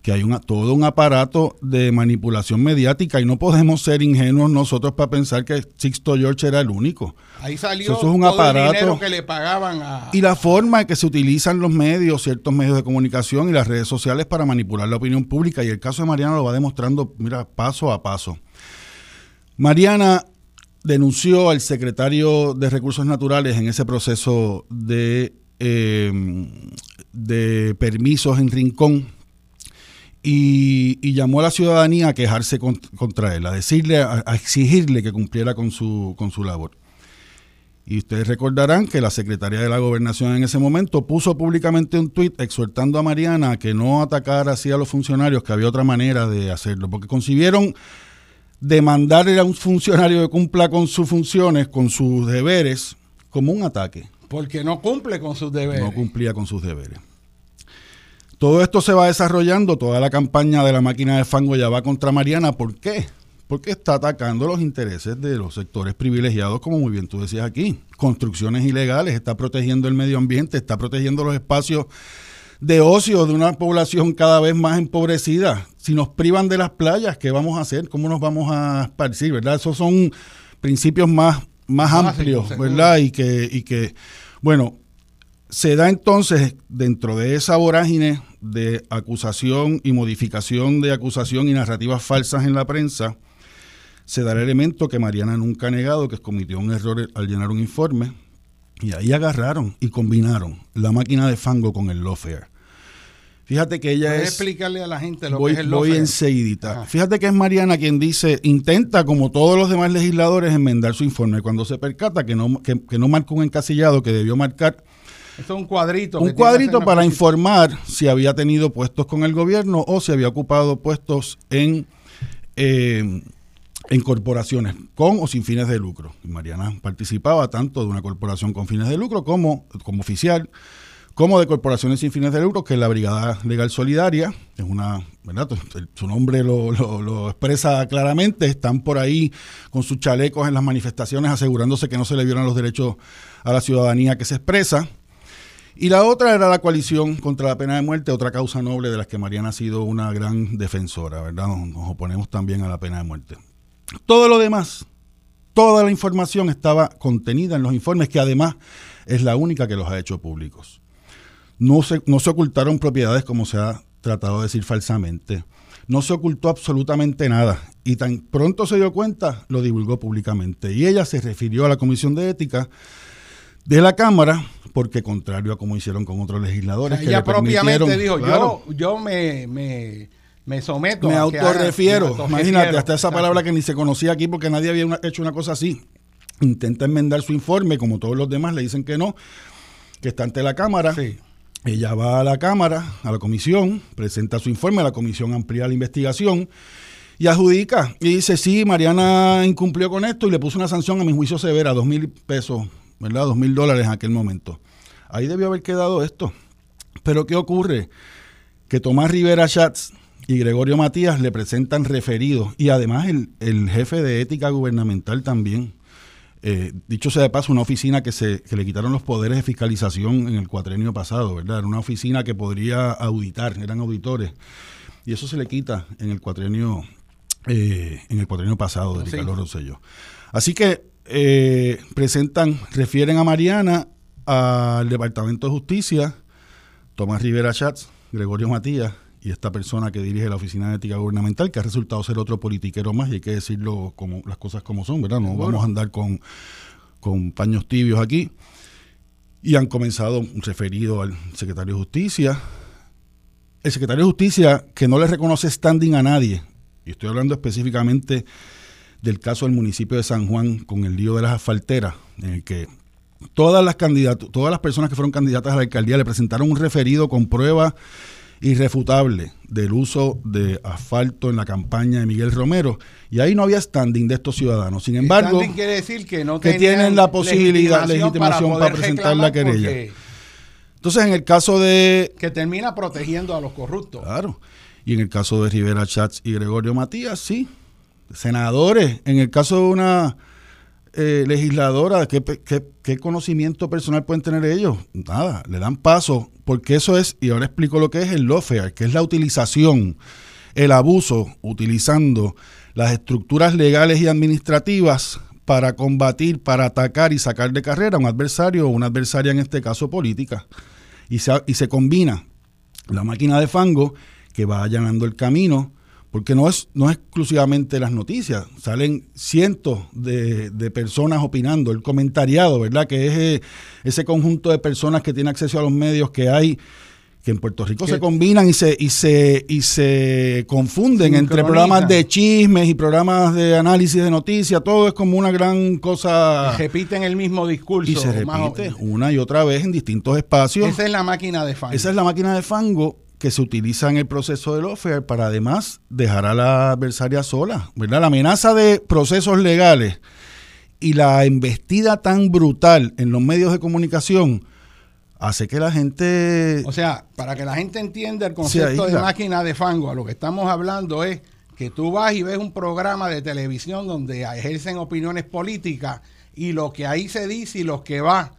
S2: que hay una, todo un aparato de manipulación mediática y no podemos ser ingenuos nosotros para pensar que Sixto George era el único.
S1: Ahí salió Eso es un aparato, el dinero que le pagaban a...
S2: Y la forma en que se utilizan los medios, ciertos medios de comunicación y las redes sociales para manipular la opinión pública y el caso de Mariana lo va demostrando, mira, paso a paso. Mariana denunció al secretario de Recursos Naturales en ese proceso de, eh, de permisos en Rincón y, llamó a la ciudadanía a quejarse contra él, a decirle, a, exigirle que cumpliera con su, con su labor. Y ustedes recordarán que la Secretaría de la Gobernación en ese momento puso públicamente un tuit exhortando a Mariana a que no atacara así a los funcionarios, que había otra manera de hacerlo, porque concibieron demandarle a un funcionario que cumpla con sus funciones, con sus deberes, como un ataque.
S1: Porque no cumple con sus deberes.
S2: No cumplía con sus deberes. Todo esto se va desarrollando, toda la campaña de la máquina de fango ya va contra Mariana. ¿Por qué? Porque está atacando los intereses de los sectores privilegiados, como muy bien tú decías aquí. Construcciones ilegales, está protegiendo el medio ambiente, está protegiendo los espacios de ocio de una población cada vez más empobrecida. Si nos privan de las playas, ¿qué vamos a hacer? ¿Cómo nos vamos a esparcir? ¿Verdad? Esos son principios más, más amplios, ¿verdad? Y que, y que, bueno, se da entonces dentro de esa vorágine de acusación y modificación de acusación y narrativas falsas en la prensa, se da el elemento que Mariana nunca ha negado, que cometió un error al llenar un informe, y ahí agarraron y combinaron la máquina de fango con el lawfare. Fíjate que ella es.
S1: explicarle a la gente lo
S2: voy,
S1: que es el
S2: Voy enseguidita. Fíjate que es Mariana quien dice, intenta, como todos los demás legisladores, enmendar su informe. Cuando se percata que no, que, no marcó un encasillado que debió marcar.
S1: Esto es un cuadrito.
S2: Un cuadrito para informar si había tenido puestos con el gobierno o si había ocupado puestos en, eh, en corporaciones con o sin fines de lucro. Mariana participaba tanto de una corporación con fines de lucro como como oficial como de corporaciones sin fines de lucro, que es la Brigada Legal Solidaria, es una, ¿verdad? Su nombre lo, expresa claramente, están por ahí con sus chalecos en las manifestaciones asegurándose que no se le violan los derechos a la ciudadanía que se expresa. Y la otra era la coalición contra la pena de muerte, otra causa noble de las que Mariana ha sido una gran defensora, ¿verdad? Nos, oponemos también a la pena de muerte. Todo lo demás, toda la información estaba contenida en los informes, que además es la única que los ha hecho públicos. No se, no se ocultaron propiedades como se ha tratado de decir falsamente. No se ocultó absolutamente nada. Y tan pronto se dio cuenta, lo divulgó públicamente. Y ella se refirió a la Comisión de Ética de la Cámara, porque contrario a como hicieron con otros legisladores.
S1: ella propiamente dijo, yo, yo me, me, me someto.
S2: Me autorrefiero. Imagínate, hasta esa palabra que ni se conocía aquí porque nadie había hecho una cosa así. Intenta enmendar su informe, como todos los demás le dicen que no, que está ante la Cámara. Sí ella va a la Cámara, a la comisión, presenta su informe, la comisión amplía la investigación y adjudica. Y dice, sí, Mariana incumplió con esto y le puso una sanción a mi juicio severa, dos mil pesos, ¿verdad? Dos mil dólares en aquel momento. Ahí debió haber quedado esto. Pero ¿qué ocurre? Que Tomás Rivera Schatz y Gregorio Matías le presentan referidos y además el, el jefe de ética gubernamental también eh, dicho sea de paso, una oficina que, se, que le quitaron los poderes de fiscalización en el cuatrenio pasado, ¿verdad? Era una oficina que podría auditar, eran auditores. Y eso se le quita en el cuatrenio, eh, en el cuatrenio pasado de Ricardo Rosselló. Así que eh, presentan, refieren a Mariana al Departamento de Justicia, Tomás Rivera Schatz, Gregorio Matías y esta persona que dirige la Oficina de Ética Gubernamental, que ha resultado ser otro politiquero más, y hay que decirlo como las cosas como son, ¿verdad? No vamos a andar con, con paños tibios aquí. Y han comenzado un referido al secretario de Justicia. El secretario de Justicia que no le reconoce standing a nadie, y estoy hablando específicamente del caso del municipio de San Juan con el lío de las asfalteras, en el que todas las todas las personas que fueron candidatas a la alcaldía le presentaron un referido con pruebas irrefutable del uso de asfalto en la campaña de Miguel Romero y ahí no había standing de estos ciudadanos. Sin embargo,
S1: quiere decir que no
S2: que tienen la posibilidad, legitimación para, presentar la querella. Entonces, en el caso de
S1: que termina protegiendo a los corruptos.
S2: Claro. Y en el caso de Rivera Chats y Gregorio Matías, sí. Senadores, en el caso de una eh, legisladora, ¿qué, ¿qué, conocimiento personal pueden tener ellos? Nada, le dan paso, porque eso es, y ahora explico lo que es el lawfare, que es la utilización, el abuso, utilizando las estructuras legales y administrativas para combatir, para atacar y sacar de carrera a un adversario o una adversaria, en este caso política. Y se, y se combina la máquina de fango que va allanando el camino porque no es, no es exclusivamente las noticias, salen cientos de, personas opinando, el comentariado, ¿verdad? Que es eh, ese conjunto de personas que tienen acceso a los medios que hay que en Puerto Rico se combinan y se y se y se confunden entre programas de chismes y programas de análisis de noticias, todo es como una gran cosa.
S1: repiten el mismo discurso.
S2: Y se repite una y otra vez en distintos espacios.
S1: Esa es la máquina de fango.
S2: Esa es la máquina de fango que se utiliza en el proceso del offer para además dejar a la adversaria sola, ¿verdad? La amenaza de procesos legales y la embestida tan brutal en los medios de comunicación hace que la gente...
S1: O sea, para que la gente entienda el concepto de máquina de fango, a lo que estamos hablando es que tú vas y ves un programa de televisión donde ejercen opiniones políticas y lo que ahí se dice y lo que va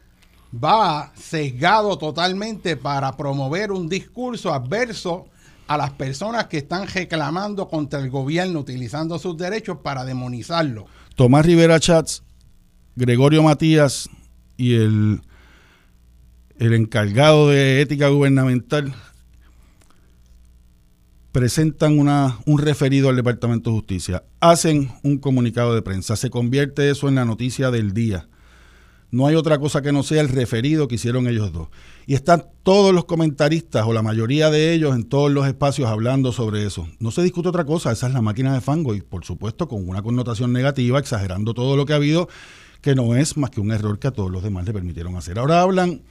S1: va sesgado totalmente para promover un discurso adverso a las personas que están reclamando contra el gobierno utilizando sus derechos para demonizarlo.
S2: Tomás Rivera Chats, Gregorio Matías y el el encargado de ética gubernamental presentan una, un referido al Departamento de Justicia, hacen un comunicado de prensa, se convierte eso en la noticia del día. No hay otra cosa que no sea el referido que hicieron ellos dos. Y están todos los comentaristas o la mayoría de ellos en todos los espacios hablando sobre eso. No se discute otra cosa, esa es la máquina de fango y por supuesto con una connotación negativa, exagerando todo lo que ha habido, que no es más que un error que a todos los demás le permitieron hacer. Ahora hablan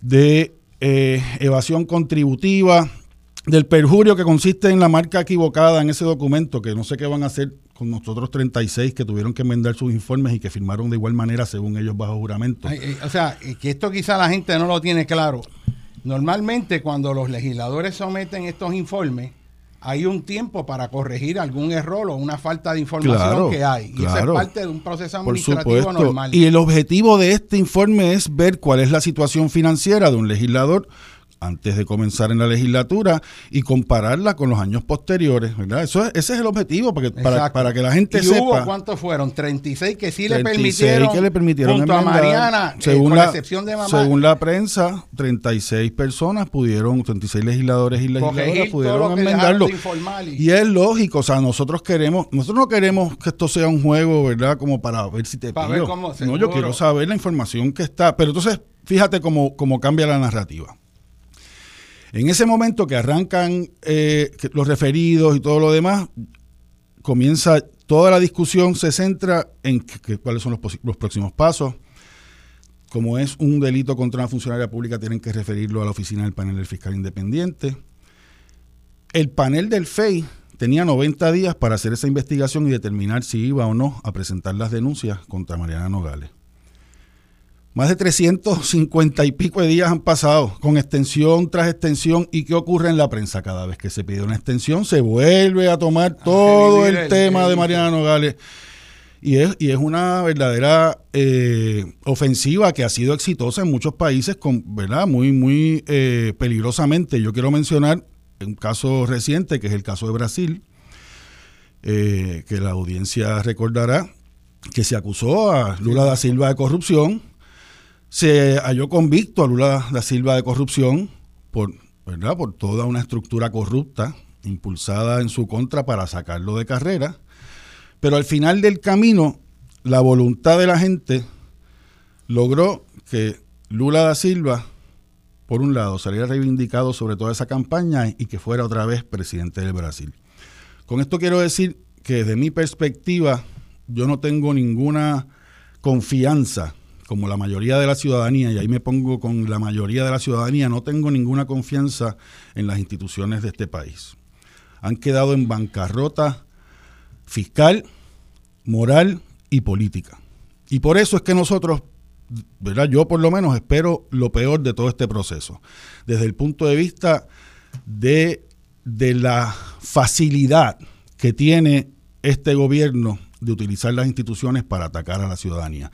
S2: de eh, evasión contributiva, del perjurio que consiste en la marca equivocada en ese documento, que no sé qué van a hacer con nosotros 36 que tuvieron que enmendar sus informes y que firmaron de igual manera según ellos bajo juramento.
S1: Eh, o sea, que esto quizá la gente no lo tiene claro. Normalmente cuando los legisladores someten estos informes, hay un tiempo para corregir algún error o una falta de información que hay. Y eso es parte de un proceso administrativo normal.
S2: Y el objetivo de este informe es ver cuál es la situación financiera de un legislador antes de comenzar en la legislatura y compararla con los años posteriores, ¿verdad? Eso ese es el objetivo, porque para, para, que la gente
S1: ¿Y
S2: sepa.
S1: Hubo, ¿Cuántos fueron? 36 que sí le permitieron.
S2: que le permitieron
S1: junto a Mariana,
S2: eh, según la, excepción de mamá. Según la prensa, 36 personas pudieron, 36 legisladores y legisladoras pudieron enmendarlo. Y... es lógico, o sea, nosotros queremos, nosotros no queremos que esto sea un juego, ¿verdad? Como para ver si te para ver cómo, No, yo quiero saber la información que está. Pero entonces, fíjate cómo, cómo cambia la narrativa. En ese momento que arrancan eh, los referidos y todo lo demás, comienza toda la discusión, se centra en cuáles son los, próximos pasos. Como es un delito contra una funcionaria pública, tienen que referirlo a la oficina del panel del fiscal independiente. El panel del FEI tenía 90 días para hacer esa investigación y determinar si iba o no a presentar las denuncias contra Mariana Nogales. Más de 350 y pico de días han pasado, con extensión tras extensión. ¿Y qué ocurre en la prensa? Cada vez que se pide una extensión, se vuelve a tomar todo el, tema de Mariana Nogales. Y es, y es una verdadera eh, ofensiva que ha sido exitosa en muchos países, con, ¿verdad? Muy, muy eh, peligrosamente. Yo quiero mencionar un caso reciente, que es el caso de Brasil, eh, que la audiencia recordará, que se acusó a Lula da Silva de corrupción se halló convicto a Lula da Silva de corrupción por, ¿verdad? por toda una estructura corrupta impulsada en su contra para sacarlo de carrera. Pero al final del camino, la voluntad de la gente logró que Lula da Silva, por un lado, saliera reivindicado sobre toda esa campaña y que fuera otra vez presidente del Brasil. Con esto quiero decir que desde mi perspectiva, yo no tengo ninguna confianza como la mayoría de la ciudadanía, y ahí me pongo con la mayoría de la ciudadanía, no tengo ninguna confianza en las instituciones de este país. Han quedado en bancarrota fiscal, moral y política. Y por eso es que nosotros, ¿verdad? yo por lo menos espero lo peor de todo este proceso, desde el punto de vista de, de la facilidad que tiene este gobierno de utilizar las instituciones para atacar a la ciudadanía.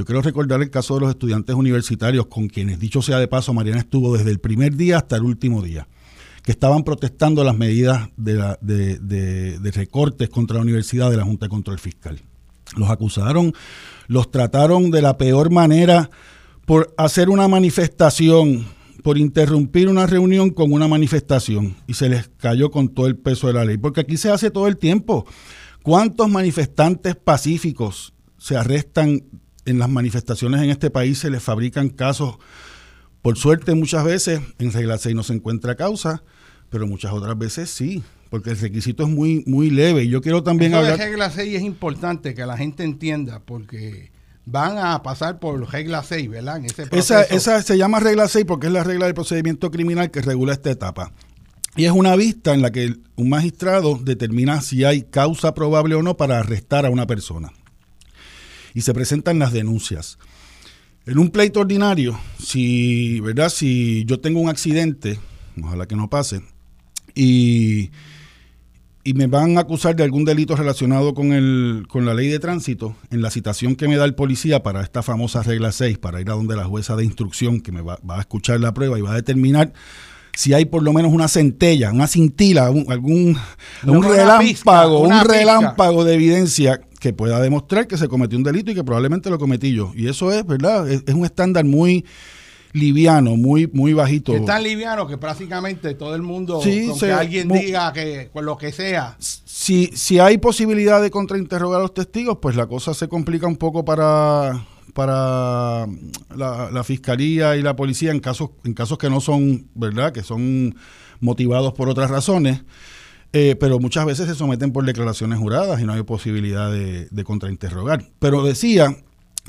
S2: Yo quiero recordar el caso de los estudiantes universitarios con quienes, dicho sea de paso, Mariana estuvo desde el primer día hasta el último día, que estaban protestando las medidas de, recortes contra la universidad de la Junta de Control Fiscal. Los acusaron, los trataron de la peor manera por hacer una manifestación, por interrumpir una reunión con una manifestación y se les cayó con todo el peso de la ley, porque aquí se hace todo el tiempo. ¿Cuántos manifestantes pacíficos se arrestan en las manifestaciones en este país se les fabrican casos. Por suerte, muchas veces en regla 6 no se encuentra causa, pero muchas otras veces sí, porque el requisito es muy, muy leve. Y yo quiero también
S1: hablar. De regla 6 es importante que la gente entienda, porque van a pasar por regla 6, ¿verdad?
S2: esa, esa se llama regla 6 porque es la regla del procedimiento criminal que regula esta etapa. Y es una vista en la que un magistrado determina si hay causa probable o no para arrestar a una persona y se presentan las denuncias. En un pleito ordinario, si, ¿verdad? si yo tengo un accidente, ojalá que no pase, y, y me van a acusar de algún delito relacionado con, el, con la ley de tránsito, en la citación que me da el policía para esta famosa regla 6, para ir a donde la jueza de instrucción que me va, va a escuchar la prueba y va a determinar si hay por lo menos una centella, una cintila, algún un relámpago, un relámpago de evidencia que pueda demostrar que se cometió un delito y que probablemente lo cometí yo. Y eso es, ¿verdad? Es, un estándar muy liviano, muy, muy bajito.
S1: Es tan liviano que prácticamente todo el mundo, sí, que alguien diga que con lo que sea.
S2: Si, si hay posibilidad de contrainterrogar a los testigos, pues la cosa se complica un poco para, para la, fiscalía y la policía en casos, en casos que no son, ¿verdad? Que son motivados por otras razones. Eh, pero muchas veces se someten por declaraciones juradas y no hay posibilidad de, de contrainterrogar. Pero decía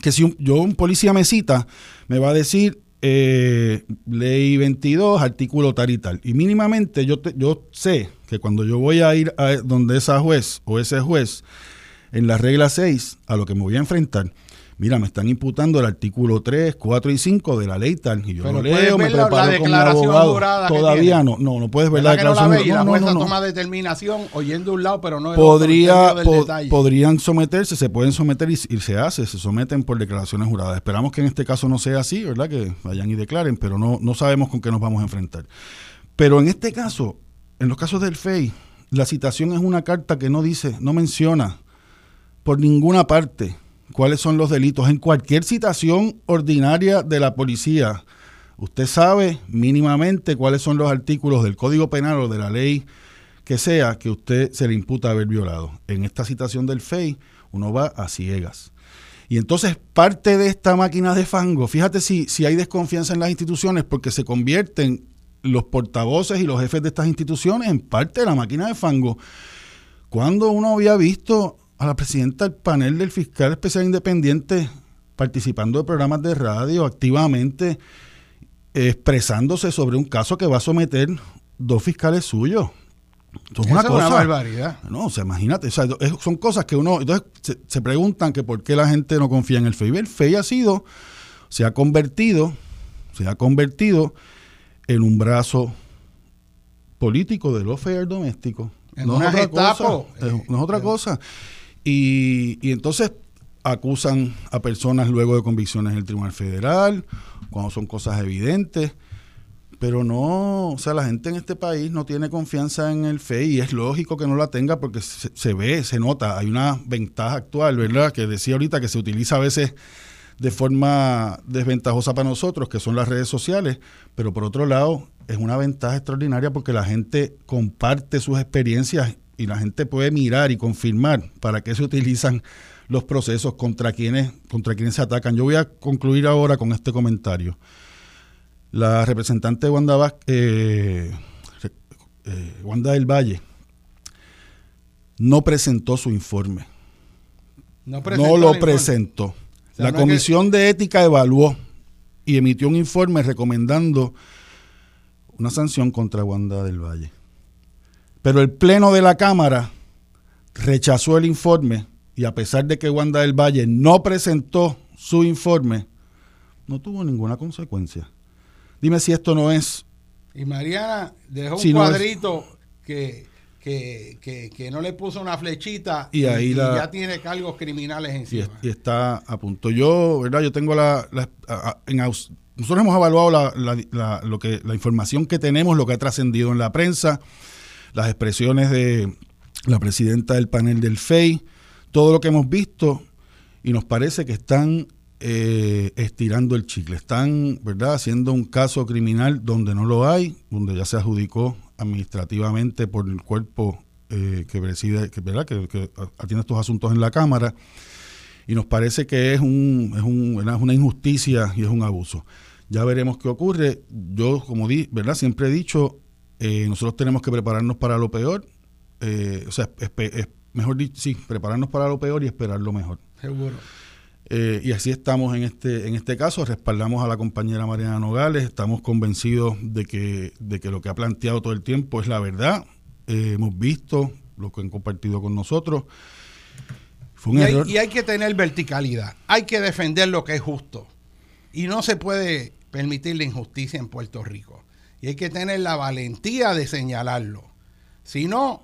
S2: que si yo un policía me cita, me va a decir eh, ley 22, artículo tal y tal. Y mínimamente yo, yo sé que cuando yo voy a ir a donde esa juez o ese juez, en la regla 6, a lo que me voy a enfrentar, mira, me están imputando el artículo 3, 4 y 5 de la ley tal, y yo lo leo, me preparo como abogado. Todavía no, no, no puedes ver la declaración.
S1: No, no, no, toma determinación oyendo un lado, pero no
S2: Podría, Podrían someterse, se pueden someter y, se hace, se someten por declaraciones juradas. Esperamos que en este caso no sea así, ¿verdad? Que vayan y declaren, pero no, no sabemos con qué nos vamos a enfrentar. Pero en este caso, en los casos del FEI, la citación es una carta que no dice, no menciona por ninguna parte cuáles son los delitos. En cualquier citación ordinaria de la policía, usted sabe mínimamente cuáles son los artículos del Código Penal o de la ley que sea que usted se le imputa haber violado. En esta citación del FEI, uno va a ciegas. Y entonces parte de esta máquina de fango, fíjate si, si hay desconfianza en las instituciones porque se convierten los portavoces y los jefes de estas instituciones en parte de la máquina de fango. Cuando uno había visto a la presidenta del panel del fiscal especial independiente participando de programas de radio activamente, expresándose sobre un caso que va a someter dos fiscales suyos.
S1: es una, cosa, barbaridad.
S2: No, o sea, imagínate, son cosas que uno, entonces se, preguntan que por qué la gente no confía en el FEI. El FEI ha sido, se ha convertido, se ha convertido en un brazo político de los FEI domésticos. No, es otra cosa, no es otra cosa. Y, entonces acusan a personas luego de convicciones del Tribunal Federal, cuando son cosas evidentes. Pero no, o sea, la gente en este país no tiene confianza en el FEI y es lógico que no la tenga porque se, ve, se nota. Hay una ventaja actual, ¿verdad? Que decía ahorita que se utiliza a veces de forma desventajosa para nosotros, que son las redes sociales, pero por otro lado es una ventaja extraordinaria porque la gente comparte sus experiencias y la gente puede mirar y confirmar para qué se utilizan los procesos contra quienes, contra quienes se atacan. Yo voy a concluir ahora con este comentario. La representante Wanda, eh, eh, Wanda del Valle no presentó su informe. No, lo presentó. la Comisión de Ética evaluó y emitió un informe recomendando una sanción contra Wanda del Valle. Pero el Pleno de la Cámara rechazó el informe y a pesar de que Wanda del Valle no presentó su informe, no tuvo ninguna consecuencia. Dime si esto no es...
S1: Y Mariana dejó un cuadrito que, que, no le puso una flechita y, ahí ya tiene cargos criminales encima.
S2: Y, y, está a punto. Yo, ¿verdad? Yo tengo la... nosotros hemos evaluado la, lo que, la información que tenemos, lo que ha trascendido en la prensa las expresiones de la presidenta del panel del FEI, todo lo que hemos visto y nos parece que están eh, estirando el chicle, están ¿verdad? haciendo un caso criminal donde no lo hay, donde ya se adjudicó administrativamente por el cuerpo eh, que preside, que, ¿verdad? Que, atiende estos asuntos en la Cámara, y nos parece que es, un, es, un, es una injusticia y es un abuso. Ya veremos qué ocurre. Yo, como di, ¿verdad? siempre he dicho, eh, nosotros tenemos que prepararnos para lo peor. Eh, o sea, es, mejor dicho, sí, prepararnos para lo peor y esperar lo mejor.
S1: Seguro.
S2: Eh, y así estamos en este, en este caso, respaldamos a la compañera Mariana Nogales, estamos convencidos de que, de que lo que ha planteado todo el tiempo es la verdad. hemos visto lo que han compartido con nosotros.
S1: Fue un y, error. Hay, y hay que tener verticalidad, hay que defender lo que es justo. Y no se puede permitir la injusticia en Puerto Rico. Y hay que tener la valentía de señalarlo. Si no,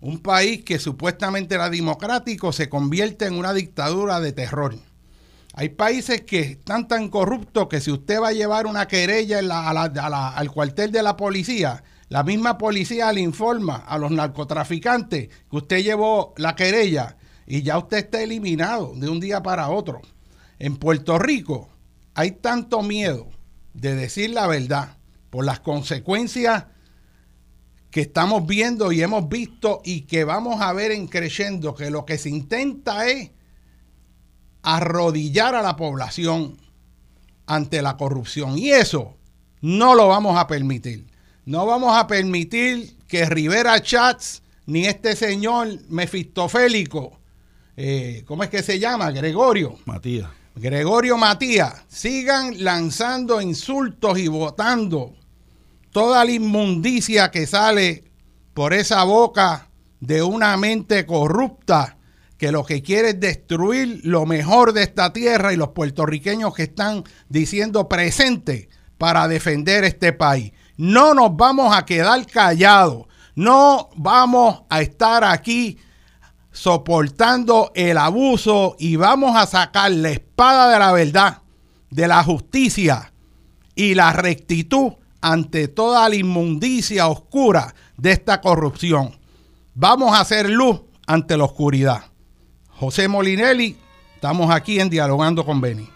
S1: un país que supuestamente era democrático se convierte en una dictadura de terror. Hay países que están tan corruptos que si usted va a llevar una querella al cuartel de la policía, la misma policía le informa a los narcotraficantes que usted llevó la querella y ya usted está eliminado de un día para otro. En Puerto Rico hay tanto miedo de decir la verdad por las consecuencias que estamos viendo y hemos visto y que vamos a ver en creyendo que lo que se intenta es arrodillar a la población ante la corrupción. Y eso no lo vamos a permitir. No vamos a permitir que Rivera Chats ni este señor mefistofélico, eh, ¿cómo es que se llama? Gregorio.
S2: Matías.
S1: Gregorio Matías, sigan lanzando insultos y votando toda la inmundicia que sale por esa boca de una mente corrupta que lo que quiere es destruir lo mejor de esta tierra y los puertorriqueños que están diciendo presente para defender este país. No nos vamos a quedar callados, no vamos a estar aquí soportando el abuso y vamos a sacar la espada de la verdad, de la justicia y la rectitud ante toda la inmundicia oscura de esta corrupción. Vamos a hacer luz ante la oscuridad. José Molinelli, estamos aquí en Dialogando con Beni.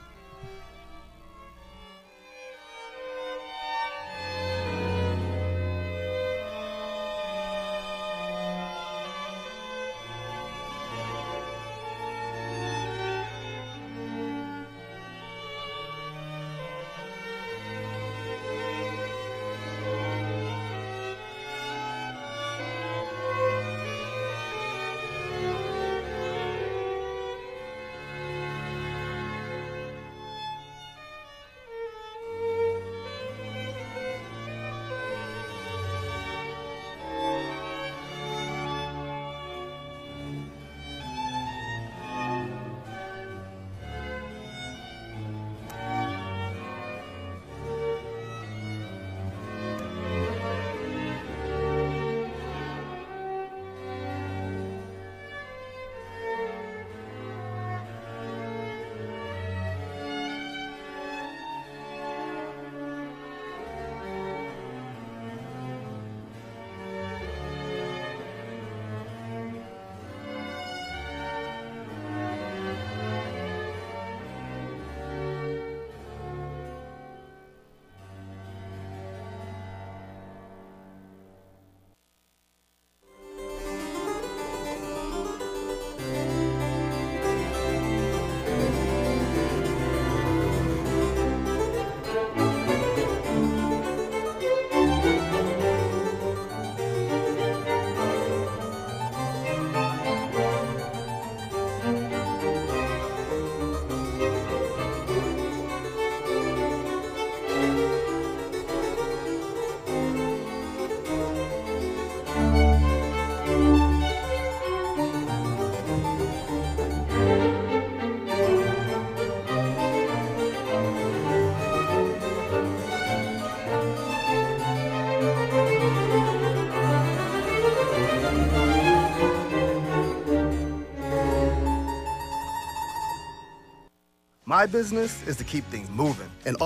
S3: Business is to keep things moving and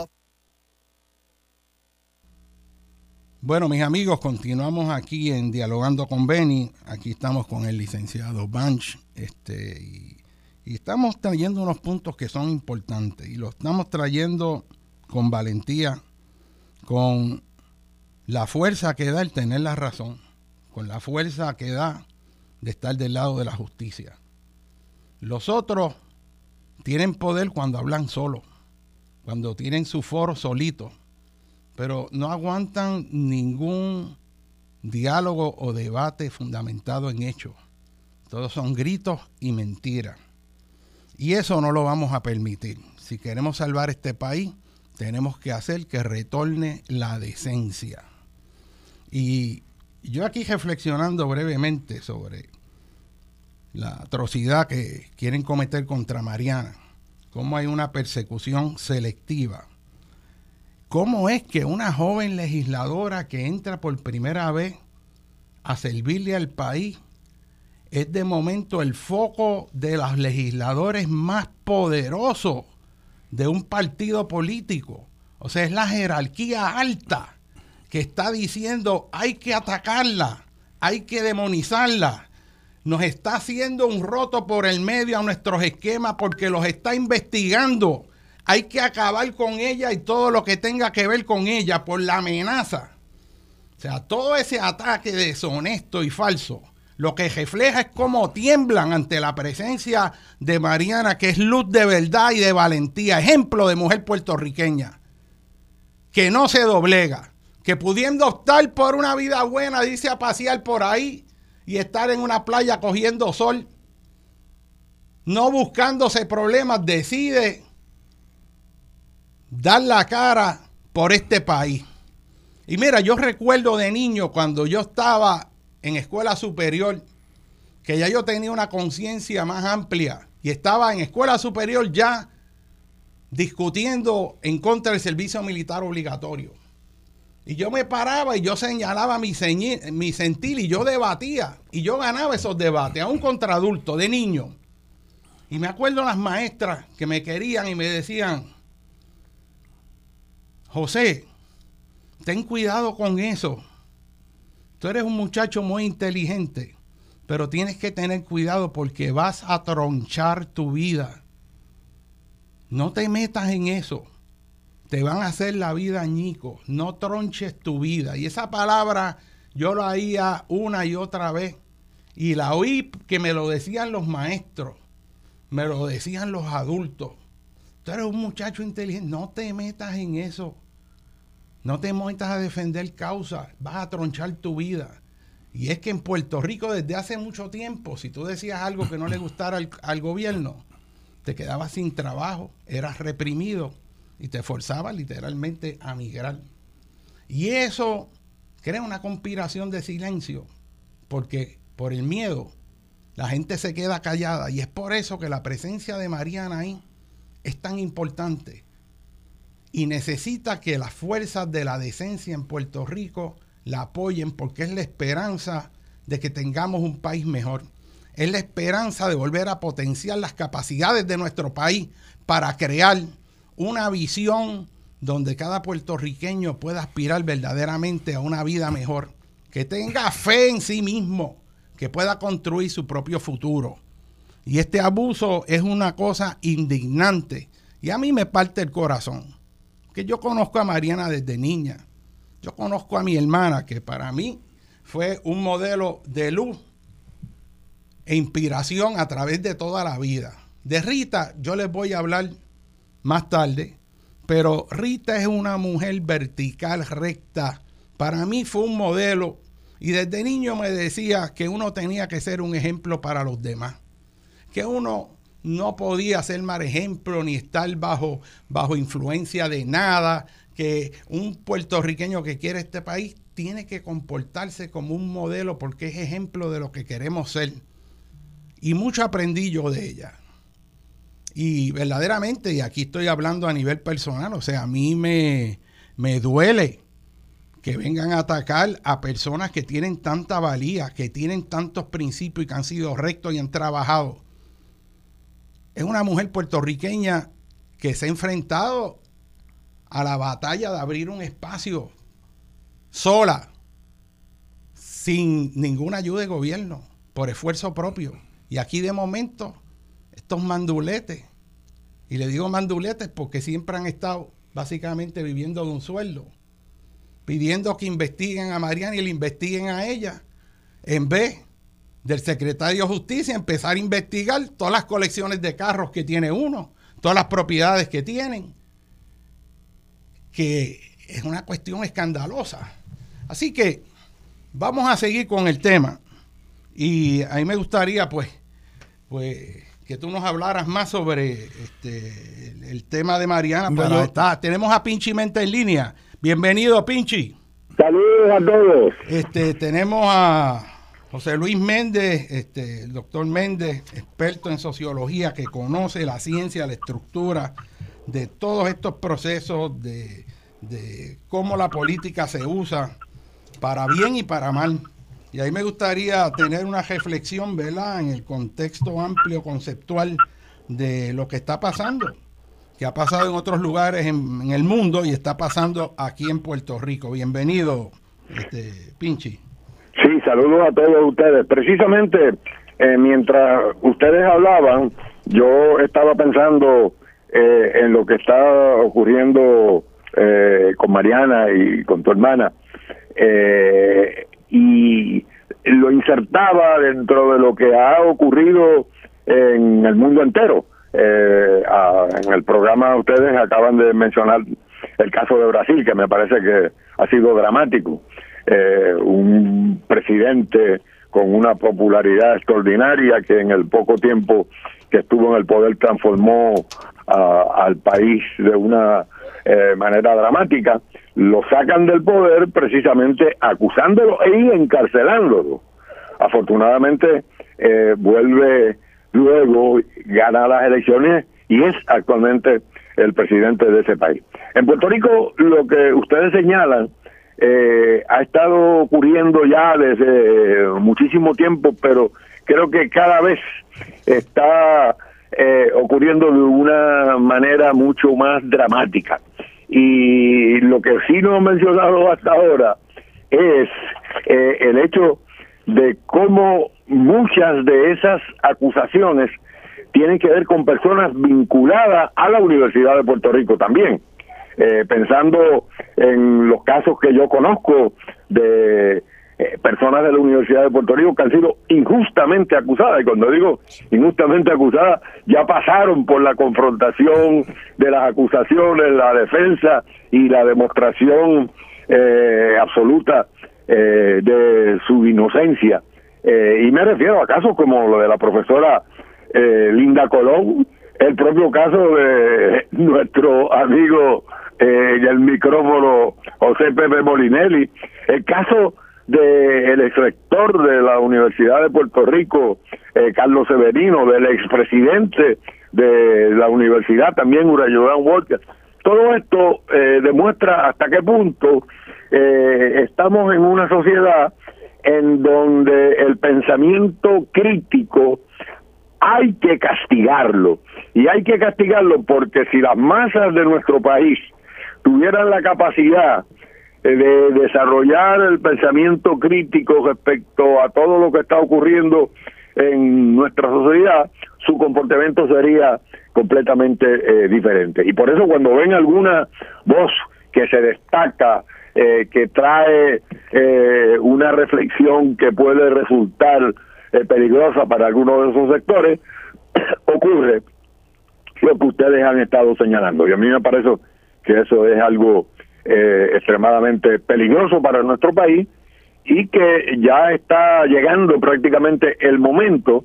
S1: Bueno, mis amigos, continuamos aquí en Dialogando con Benny. Aquí estamos con el licenciado Banch. Este, y estamos trayendo unos puntos que son importantes. Y los estamos trayendo con valentía, con la fuerza que da el tener la razón, con la fuerza que da de estar del lado de la justicia. Los otros tienen poder cuando hablan solo, cuando tienen su foro solito, pero no aguantan ningún diálogo o debate fundamentado en hechos. Todos son gritos y mentiras. Y eso no lo vamos a permitir. Si queremos salvar este país, tenemos que hacer que retorne la decencia. Y yo aquí reflexionando brevemente sobre la atrocidad que quieren cometer contra Mariana, cómo hay una persecución selectiva. ¿Cómo es que una joven legisladora que entra por primera vez a servirle al país es de momento el foco de los legisladores más poderosos de un partido político? O sea, es la jerarquía alta que está diciendo hay que atacarla, hay que demonizarla nos está haciendo un roto por el medio a nuestros esquemas porque los está investigando hay que acabar con ella y todo lo que tenga que ver con ella por la amenaza. O sea, todo ese ataque deshonesto y falso, lo que refleja es cómo tiemblan ante la presencia de Mariana, que es luz de verdad y de valentía, ejemplo de mujer puertorriqueña, que no se doblega, que pudiendo optar por una vida buena, dice a pasear por ahí y estar en una playa cogiendo sol, no buscándose problemas, decide dar la cara por este país. Y mira, yo recuerdo de niño cuando yo estaba en escuela superior, que ya yo tenía una conciencia más amplia y estaba en escuela superior ya discutiendo en contra del servicio militar obligatorio. Y yo me paraba y yo señalaba mi, mi sentir y yo debatía. Y yo ganaba esos debates, aún contra adultos, de niño. Y me acuerdo las maestras que me querían y me decían, José, ten cuidado con eso. Tú eres un muchacho muy inteligente, pero tienes que tener cuidado porque vas a tronchar tu vida. No te metas en eso. Te van a hacer la vida añico. No tronches tu vida. Y esa palabra yo la oía una y otra vez. Y la oí que me lo decían los maestros. Me lo decían los adultos. Tú eres un muchacho inteligente. No te metas en eso. No te metas a defender causa, vas a tronchar tu vida. Y es que en Puerto Rico desde hace mucho tiempo, si tú decías algo que no le gustara al, gobierno, te quedabas sin trabajo, eras reprimido y te forzaba literalmente a migrar. Y eso crea una conspiración de silencio, porque por el miedo la gente se queda callada y es por eso que la presencia de Mariana ahí es tan importante y necesita que las fuerzas de la decencia en Puerto Rico la apoyen porque es la esperanza de que tengamos un país mejor. Es la esperanza de volver a potenciar las capacidades de nuestro país para crear una visión donde cada puertorriqueño pueda aspirar verdaderamente a una vida mejor, que tenga fe en sí mismo, que pueda construir su propio futuro. Y este abuso es una cosa indignante y a mí me parte el corazón que yo conozco a Mariana desde niña. Yo conozco a mi hermana, que para mí fue un modelo de luz e inspiración a través de toda la vida. De Rita yo les voy a hablar más tarde, pero Rita es una mujer vertical, recta. Para mí fue un modelo y desde niño me decía que uno tenía que ser un ejemplo para los demás. Que uno no podía ser mal ejemplo ni estar bajo, bajo influencia de nada, que un puertorriqueño que quiere este país tiene que comportarse como un modelo porque es ejemplo de lo que queremos ser. Y mucho aprendí yo de ella. Y verdaderamente, y aquí estoy hablando a nivel personal, o sea, a mí me, me duele que vengan a atacar a personas que tienen tanta valía, que tienen tantos principios y que han sido rectos y han trabajado es una mujer puertorriqueña que se ha enfrentado a la batalla de abrir un espacio sola, sin ninguna ayuda de gobierno, por esfuerzo propio. Y aquí de momento, estos manduletes, y le digo manduletes porque siempre han estado básicamente viviendo de un sueldo, pidiendo que investiguen a Mariana y le investiguen a ella, en vez del secretario de Justicia empezar a investigar todas las colecciones de carros que tiene uno, todas las propiedades que tienen, que es una cuestión escandalosa. Así que vamos a seguir con el tema. Y a mí me gustaría, pues, pues que tú nos hablaras más sobre este, el, tema de Mariana. Para tenemos a Pinchi Mente en línea. Bienvenido, Pinchi.
S4: Saludos a todos.
S1: Este, tenemos a José Luis Méndez, este, el doctor Méndez, experto en sociología, que conoce la ciencia, la estructura de todos estos procesos, de, cómo la política se usa para bien y para mal. Y ahí me gustaría tener una reflexión, ¿verdad?, en el contexto amplio, conceptual de lo que está pasando, que ha pasado en otros lugares en, en el mundo y está pasando aquí en Puerto Rico. Bienvenido, este, Pinchi.
S4: Sí, saludos a todos ustedes. Precisamente eh, mientras ustedes hablaban, yo estaba pensando eh, en lo que está ocurriendo eh, con Mariana y con tu hermana eh, y lo insertaba dentro de lo que ha ocurrido en el mundo entero. Eh, en el programa ustedes acaban de mencionar el caso de Brasil, que me parece que ha sido dramático. Eh, un presidente con una popularidad extraordinaria que en el poco tiempo que estuvo en el poder transformó al país de una eh, manera dramática, lo sacan del poder precisamente acusándolo e encarcelándolo. Afortunadamente eh, vuelve luego, gana las elecciones y es actualmente el presidente de ese país. En Puerto Rico lo que ustedes señalan eh, ha estado ocurriendo ya desde muchísimo tiempo, pero creo que cada vez está eh, ocurriendo de una manera mucho más dramática. Y lo que sí no he mencionado hasta ahora es eh, el hecho de cómo muchas de esas acusaciones tienen que ver con personas vinculadas a la Universidad de Puerto Rico también. Eh, pensando en los casos que yo conozco de eh, personas de la Universidad de Puerto Rico que han sido injustamente acusadas, y cuando digo injustamente acusadas, ya pasaron por la confrontación de las acusaciones, la defensa y la demostración eh, absoluta de su inocencia. y me refiero a casos como lo de la profesora Linda Colón, el propio caso de nuestro amigo en el micrófono José Pepe Molinelli, el caso del ex rector de la Universidad de Puerto Rico, eh, Carlos Severino, del expresidente de la universidad, también Urayodan Walker. Todo esto eh, demuestra hasta qué punto eh, estamos en una sociedad en donde el pensamiento crítico hay que castigarlo. Y hay que castigarlo porque si las masas de nuestro país tuvieran la capacidad de desarrollar el pensamiento crítico respecto a todo lo que está ocurriendo en nuestra sociedad, su comportamiento sería completamente eh, diferente. Y por eso cuando ven alguna voz que se destaca, eh, que trae una reflexión que puede resultar peligrosa para algunos de esos sectores, ocurre lo que ustedes han estado señalando. Y a mí me parece que eso es algo eh, extremadamente peligroso para nuestro país y que ya está llegando prácticamente el momento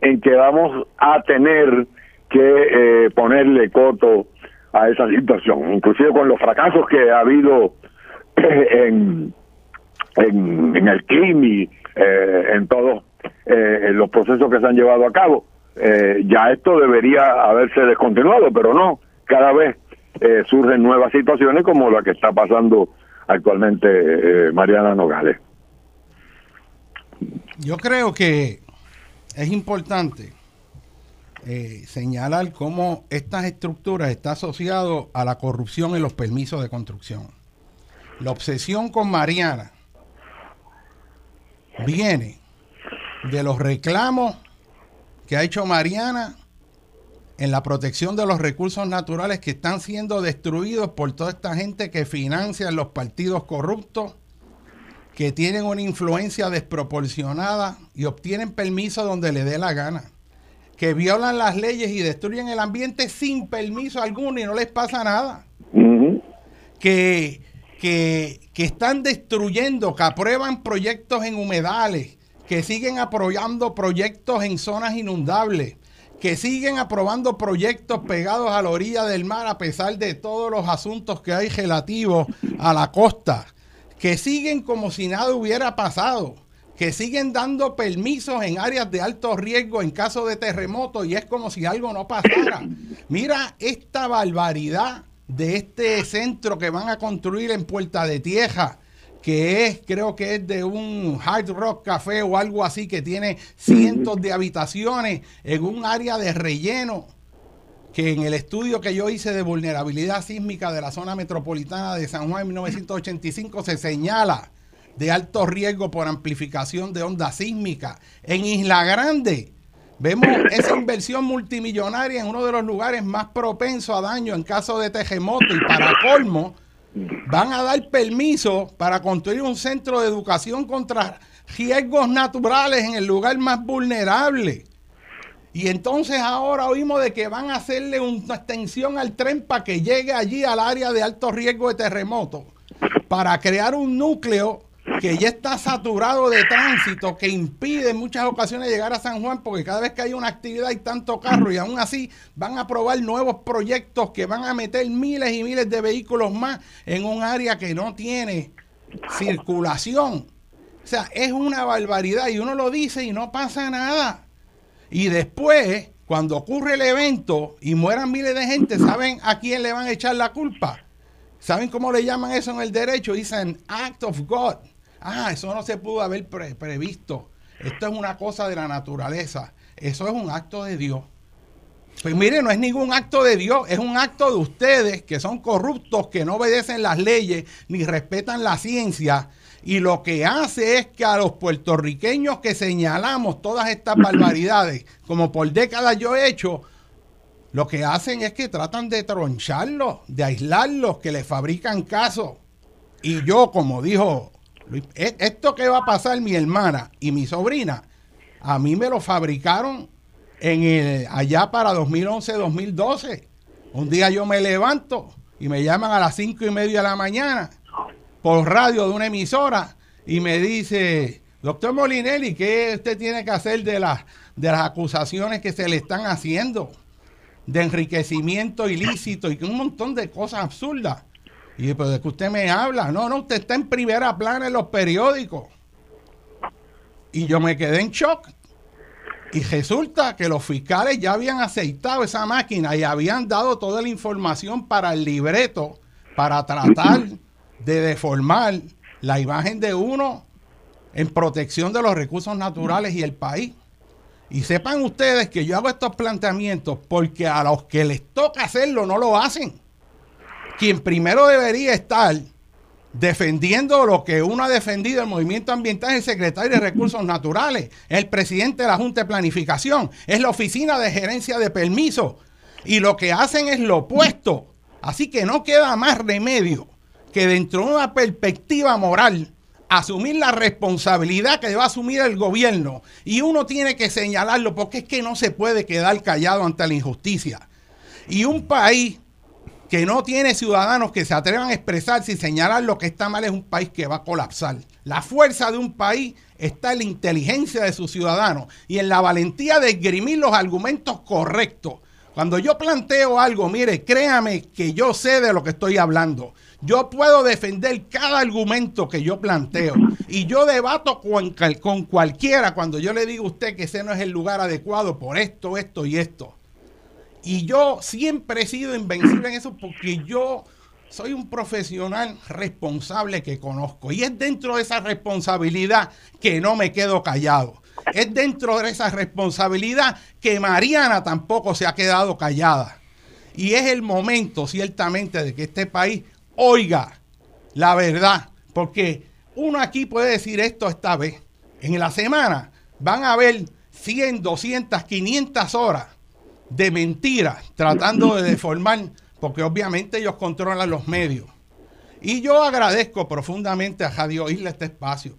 S4: en que vamos a tener que eh, ponerle coto a esa situación, inclusive con los fracasos que ha habido en, en, el CLIMI, eh, en todos los procesos que se han llevado a cabo. ya esto debería haberse descontinuado, pero no, cada vez eh, surgen nuevas situaciones como la que está pasando actualmente eh, Mariana Nogales.
S1: Yo creo que es importante eh, señalar cómo estas estructuras están asociadas a la corrupción en los permisos de construcción. La obsesión con Mariana viene de los reclamos que ha hecho Mariana en la protección de los recursos naturales que están siendo destruidos por toda esta gente que financia los partidos corruptos, que tienen una influencia desproporcionada y obtienen permiso donde le dé la gana, que violan las leyes y destruyen el ambiente sin permiso alguno y no les pasa nada, que, que, que están destruyendo, que aprueban proyectos en humedales, que siguen aprobando proyectos en zonas inundables que siguen aprobando proyectos pegados a la orilla del mar a pesar de todos los asuntos que hay relativos a la costa, que siguen como si nada hubiera pasado, que siguen dando permisos en áreas de alto riesgo en caso de terremoto y es como si algo no pasara. Mira esta barbaridad de este centro que van a construir en Puerta de Tierra que es, creo que es de un Hard Rock Café o algo así, que tiene cientos de habitaciones en un área de relleno, que en el estudio que yo hice de vulnerabilidad sísmica de la zona metropolitana de San Juan en 1985 se señala de alto riesgo por amplificación de onda sísmica. En Isla Grande, Vemos esa inversión multimillonaria en uno de los lugares más propensos a daño en caso de terremoto y para colmo van a dar permiso para construir un centro de educación contra riesgos naturales en el lugar más vulnerable. Y entonces ahora oímos de que van a hacerle una extensión al tren para que llegue allí al área de alto riesgo de terremoto, para crear un núcleo que ya está saturado de tránsito, que impide en muchas ocasiones llegar a San Juan, porque cada vez que hay una actividad hay tanto carro y aún así van a aprobar nuevos proyectos que van a meter miles y miles de vehículos más en un área que no tiene circulación. O sea, es una barbaridad y uno lo dice y no pasa nada. Y después, cuando ocurre el evento y mueran miles de gente, ¿saben a quién le van a echar la culpa? ¿Saben cómo le llaman eso en el derecho? Dicen act of God. Ah, eso no se pudo haber previsto. Esto es una cosa de la naturaleza. Eso es un acto de Dios. Pues mire, no es ningún acto de Dios, es un acto de ustedes que son corruptos, que no obedecen las leyes ni respetan la ciencia. Y lo que hace es que a los puertorriqueños que señalamos todas estas barbaridades, como por décadas yo he hecho, lo que hacen es que tratan de troncharlos, de aislarlos, que les fabrican caso. Y yo, como dijo esto que va a pasar mi hermana y mi sobrina, a mí me lo fabricaron en el, allá para 2011-2012. Un día yo me levanto y me llaman a las cinco y media de la mañana por radio de una emisora y me dice, doctor Molinelli, ¿qué usted tiene que hacer de las, de las acusaciones que se le están haciendo? De enriquecimiento ilícito y un montón de cosas absurdas. Y pero de que usted me habla, no, no, usted está en primera plana en los periódicos. Y yo me quedé en shock. Y resulta que los fiscales ya habían aceitado esa máquina y habían dado toda la información para el libreto para tratar de deformar la imagen de uno en protección de los recursos naturales y el país. Y sepan ustedes que yo hago estos planteamientos porque a los que les toca hacerlo no lo hacen quien primero debería estar defendiendo lo que uno ha defendido el movimiento ambiental es el secretario de Recursos Naturales, el presidente de la Junta de Planificación, es la oficina de gerencia de permisos y lo que hacen es lo opuesto. Así que no queda más remedio que dentro de una perspectiva moral asumir la responsabilidad que debe asumir el gobierno y uno tiene que señalarlo porque es que no se puede quedar callado ante la injusticia. Y un país que no tiene ciudadanos que se atrevan a expresarse y señalar lo que está mal es un país que va a colapsar. La fuerza de un país está en la inteligencia de sus ciudadanos y en la valentía de esgrimir los argumentos correctos. Cuando yo planteo algo, mire, créame que yo sé de lo que estoy hablando. Yo puedo defender cada argumento que yo planteo. Y yo debato con, con cualquiera cuando yo le digo a usted que ese no es el lugar adecuado por esto, esto y esto. Y yo siempre he sido invencible en eso porque yo soy un profesional responsable que conozco. Y es dentro de esa responsabilidad que no me quedo callado. Es dentro de esa responsabilidad que Mariana tampoco se ha quedado callada. Y es el momento, ciertamente, de que este país oiga la verdad. Porque uno aquí puede decir esto esta vez. En la semana van a haber 100, 200, 500 horas de mentiras, tratando de deformar, porque obviamente ellos controlan los medios. Y yo agradezco profundamente a Radio Isla este espacio.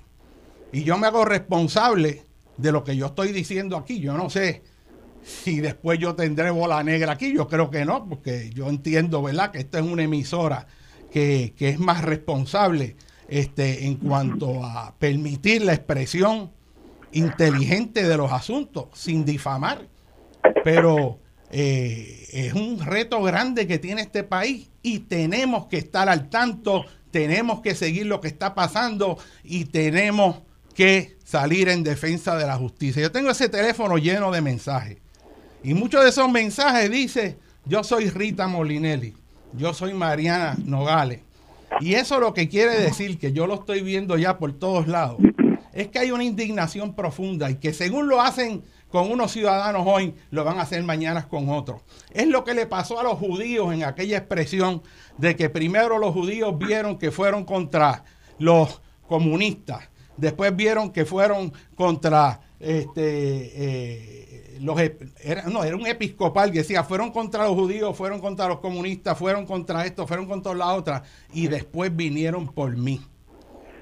S1: Y yo me hago responsable de lo que yo estoy diciendo aquí. Yo no sé si después yo tendré bola negra aquí. Yo creo que no, porque yo entiendo, ¿verdad?, que esta es una emisora que, que es más responsable este, en cuanto a permitir la expresión inteligente de los asuntos sin difamar. Pero eh, es un reto grande que tiene este país y tenemos que estar al tanto, tenemos que seguir lo que está pasando y tenemos que salir en defensa de la justicia. Yo tengo ese teléfono lleno de mensajes y muchos de esos mensajes dice, yo soy Rita Molinelli, yo soy Mariana Nogales. Y eso lo que quiere decir, que yo lo estoy viendo ya por todos lados, es que hay una indignación profunda y que según lo hacen con unos ciudadanos hoy, lo van a hacer mañana con otros. Es lo que le pasó a los judíos en aquella expresión de que primero los judíos vieron que fueron contra los comunistas, después vieron que fueron contra este, eh, los, era, no, era un episcopal que decía, fueron contra los judíos, fueron contra los comunistas, fueron contra esto, fueron contra la otra, y después vinieron por mí.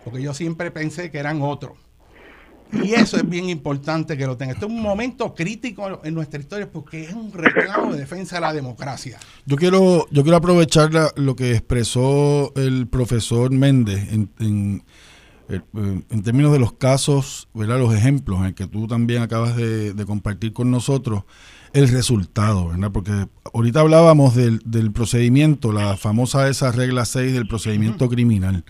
S1: Porque yo siempre pensé que eran otros. Y eso es bien importante que lo tenga. Este es un momento crítico en nuestra historia porque es un reclamo de defensa de la democracia.
S2: Yo quiero, yo quiero aprovechar lo que expresó el profesor Méndez en, en, en, términos de los casos, ¿verdad? los ejemplos en el que tú también acabas de, compartir con nosotros, el resultado, ¿verdad? Porque ahorita hablábamos del, del procedimiento, la famosa esa regla 6 del procedimiento criminal.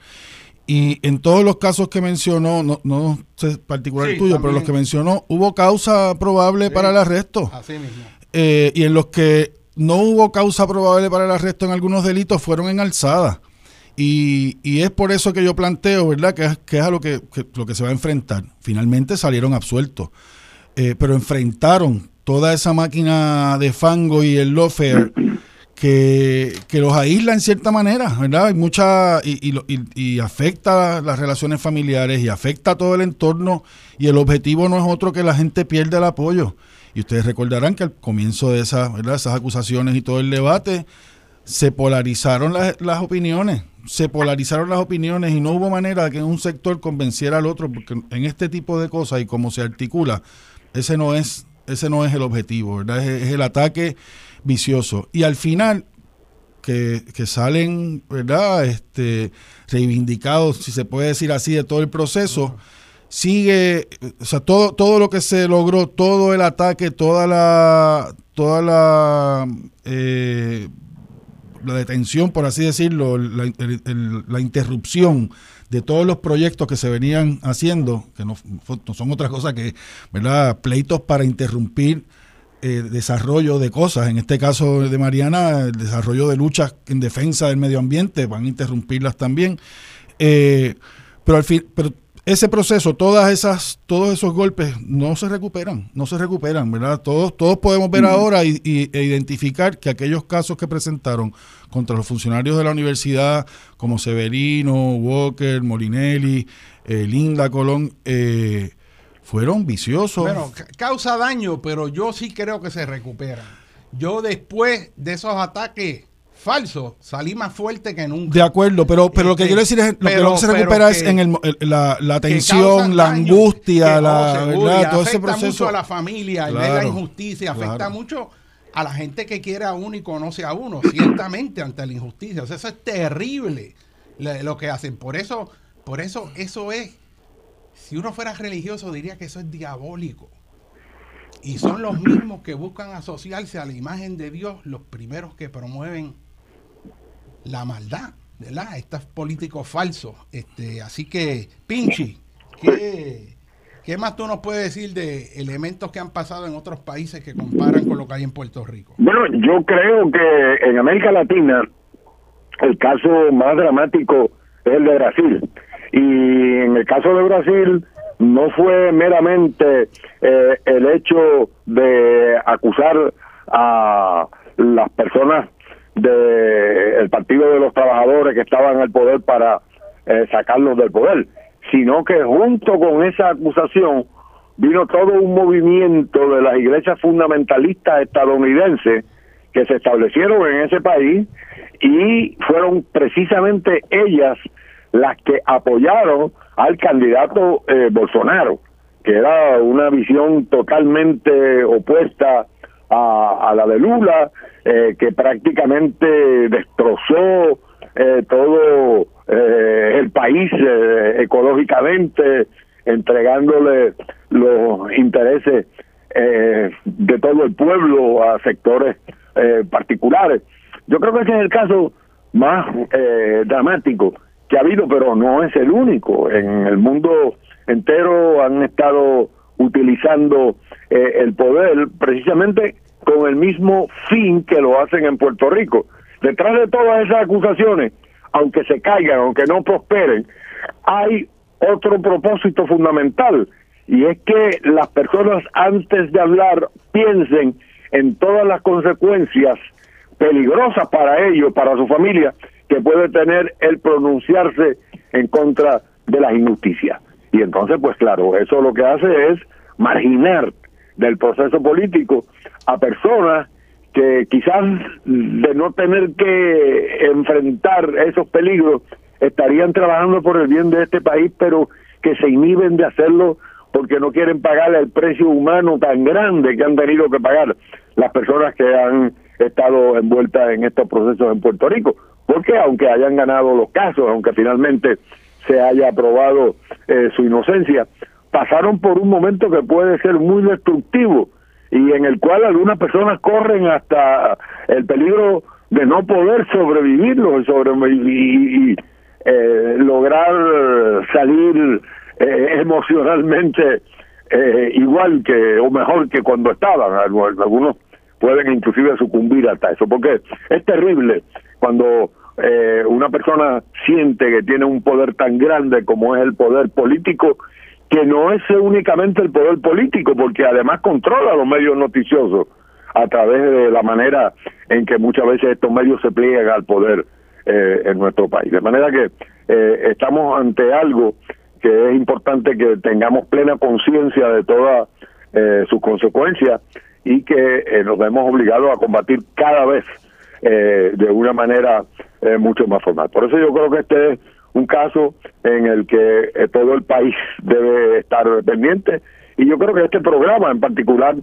S2: Y en todos los casos que mencionó, no, no sé particular el tuyo, pero los que mencionó, hubo causa probable para el arresto. Así mismo. Eh, y en los que no hubo causa probable para el arresto en algunos delitos fueron en alzada. Y, y es por eso que yo planteo, ¿verdad?, que, que es a lo que, lo que se va a enfrentar. Finalmente salieron absueltos, eh, pero enfrentaron toda esa máquina de fango y el lawfare que, los aísla en cierta manera, ¿verdad? Hay mucha, y, y, afecta las relaciones familiares y afecta todo el entorno y el objetivo no es otro que la gente pierda el apoyo. Y ustedes recordarán que al comienzo de esas, esas acusaciones y todo el debate, se polarizaron las, las opiniones, se polarizaron las opiniones y no hubo manera de que un sector convenciera al otro, porque en este tipo de cosas y cómo se articula, ese no es, ese no es el objetivo, ¿verdad? es el ataque vicioso. Y al final, que, salen, ¿verdad? Este, reivindicados, si se puede decir así, de todo el proceso, sigue, o sea, todo, todo lo que se logró, todo el ataque, toda la, toda la, eh, la detención, por así decirlo, la, la, interrupción de todos los proyectos que se venían haciendo, que no, no son otra cosa que, ¿verdad? Pleitos para interrumpir eh, desarrollo de cosas. En este caso de Mariana, el desarrollo de luchas en defensa del medio ambiente, van a interrumpirlas también. Eh, pero al fin, pero ese proceso, todas esas, todos esos golpes no se recuperan, no se recuperan, ¿verdad? Todos, todos podemos ver ahora y, e identificar que aquellos casos que presentaron contra los funcionarios de la universidad, como Severino, Walker, Molinelli, eh, Linda Colón, eh, fueron viciosos.
S1: Bueno, causa daño, pero yo sí creo que se recuperan. Yo después de esos ataques falsos salí más fuerte que nunca.
S2: De acuerdo, pero, pero lo que quiero decir es lo que, se recupera es en el, la, la tensión, la angustia, la,
S1: ¿verdad? todo ese proceso. mucho a la familia, la injusticia, afecta mucho a la gente que quiere a uno y conoce a uno, ciertamente ante la injusticia. O sea, eso es terrible lo que hacen. Por eso, por eso, eso es si uno fuera religioso diría que eso es diabólico. Y son los mismos que buscan asociarse a la imagen de Dios los primeros que promueven la maldad, ¿verdad? Estos políticos falsos. Este, así que, Pinchi, ¿qué, ¿qué más tú nos puedes decir de elementos que han pasado en otros países que comparan con lo que hay en Puerto Rico?
S4: Bueno, yo creo que en América Latina el caso más dramático es el de Brasil y en el caso de Brasil no fue meramente eh, el hecho de acusar a las personas del Partido de los Trabajadores que estaban el poder para eh, sacarlos del poder, sino que junto con esa acusación vino todo un movimiento de las iglesias fundamentalistas estadounidenses que se establecieron en ese país y fueron precisamente ellas las que apoyaron al candidato eh, Bolsonaro, que era una visión totalmente opuesta a, la de Lula, eh, que prácticamente destrozó eh, todo el país ecológicamente, entregándole los intereses de todo el pueblo a sectores particulares. Yo creo que ese es el caso más dramático ha habido, pero no es el único. En el mundo entero han estado utilizando eh, el poder precisamente con el mismo fin que lo hacen en Puerto Rico. Detrás de todas esas acusaciones, aunque se caigan, aunque no prosperen, hay otro propósito fundamental y es que las personas antes de hablar piensen en todas las consecuencias peligrosas para ellos, para su familia, que puede tener el pronunciarse en contra de la injusticia. Y entonces, pues claro, eso lo que hace es marginar del proceso político a personas que quizás de no tener que enfrentar esos peligros estarían trabajando por el bien de este país, pero que se inhiben de hacerlo porque no quieren pagar el precio humano tan grande que han tenido que pagar las personas que han estado envueltas en estos procesos en Puerto Rico. Porque aunque hayan ganado los casos, aunque finalmente se haya aprobado eh, su inocencia, pasaron por un momento que puede ser muy destructivo y en el cual algunas personas corren hasta el peligro de no poder sobrevivirlo y, eh, lograr salir eh, emocionalmente eh, igual que o mejor que cuando estaban. Algunos pueden inclusive sucumbir hasta eso porque es terrible cuando una persona siente que tiene un poder tan grande como es el poder político que no es únicamente el poder político, porque además controla los medios noticiosos a través de la manera en que muchas veces estos medios se pliegan al poder eh, en nuestro país. De manera que eh, estamos ante algo que es importante que tengamos plena conciencia de todas eh, sus consecuencias y que nos vemos obligados a combatir cada vez de una manera mucho más formal. Por eso yo creo que este es un caso en el que eh, todo el país debe estar pendiente y yo creo que este programa en particular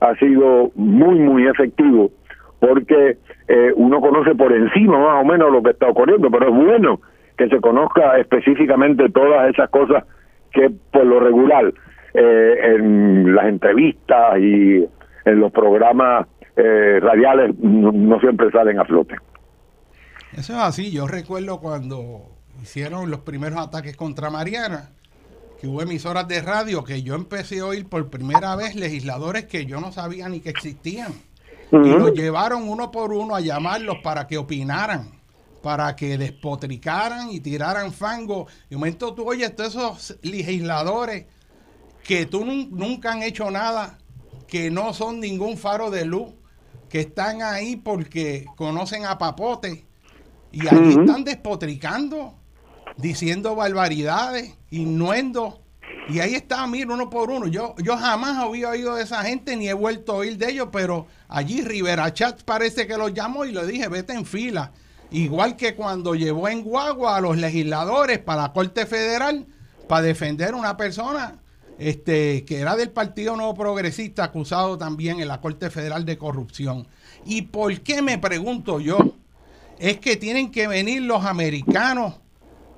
S4: ha sido muy muy efectivo porque eh, uno conoce por encima más o menos lo que está ocurriendo pero es bueno que se conozca específicamente todas esas cosas que por lo regular eh, en las entrevistas y en los programas radiales no siempre salen a flote.
S1: Eso es así, yo recuerdo cuando hicieron los primeros ataques contra Mariana, que hubo emisoras de radio que yo empecé a oír por primera vez legisladores que yo no sabía ni que existían. Y los llevaron uno por uno a llamarlos para que opinaran, para que despotricaran y tiraran fango. Y un momento tú oyes todos esos legisladores que tú nunca han hecho nada, que no son ningún faro de luz, que están ahí porque conocen a Papote y ahí están despotricando diciendo barbaridades, innuendo. Y ahí está, mira, uno por uno. Yo, yo jamás había oído de esa gente ni he vuelto a oír de ellos, pero allí Rivera Chat parece que los llamó y le dije, vete en fila. Igual que cuando llevó en guagua a los legisladores para la Corte Federal para defender a una persona este, que era del Partido Nuevo Progresista, acusado también en la Corte Federal de corrupción. ¿Y por qué me pregunto yo? Es que tienen que venir los americanos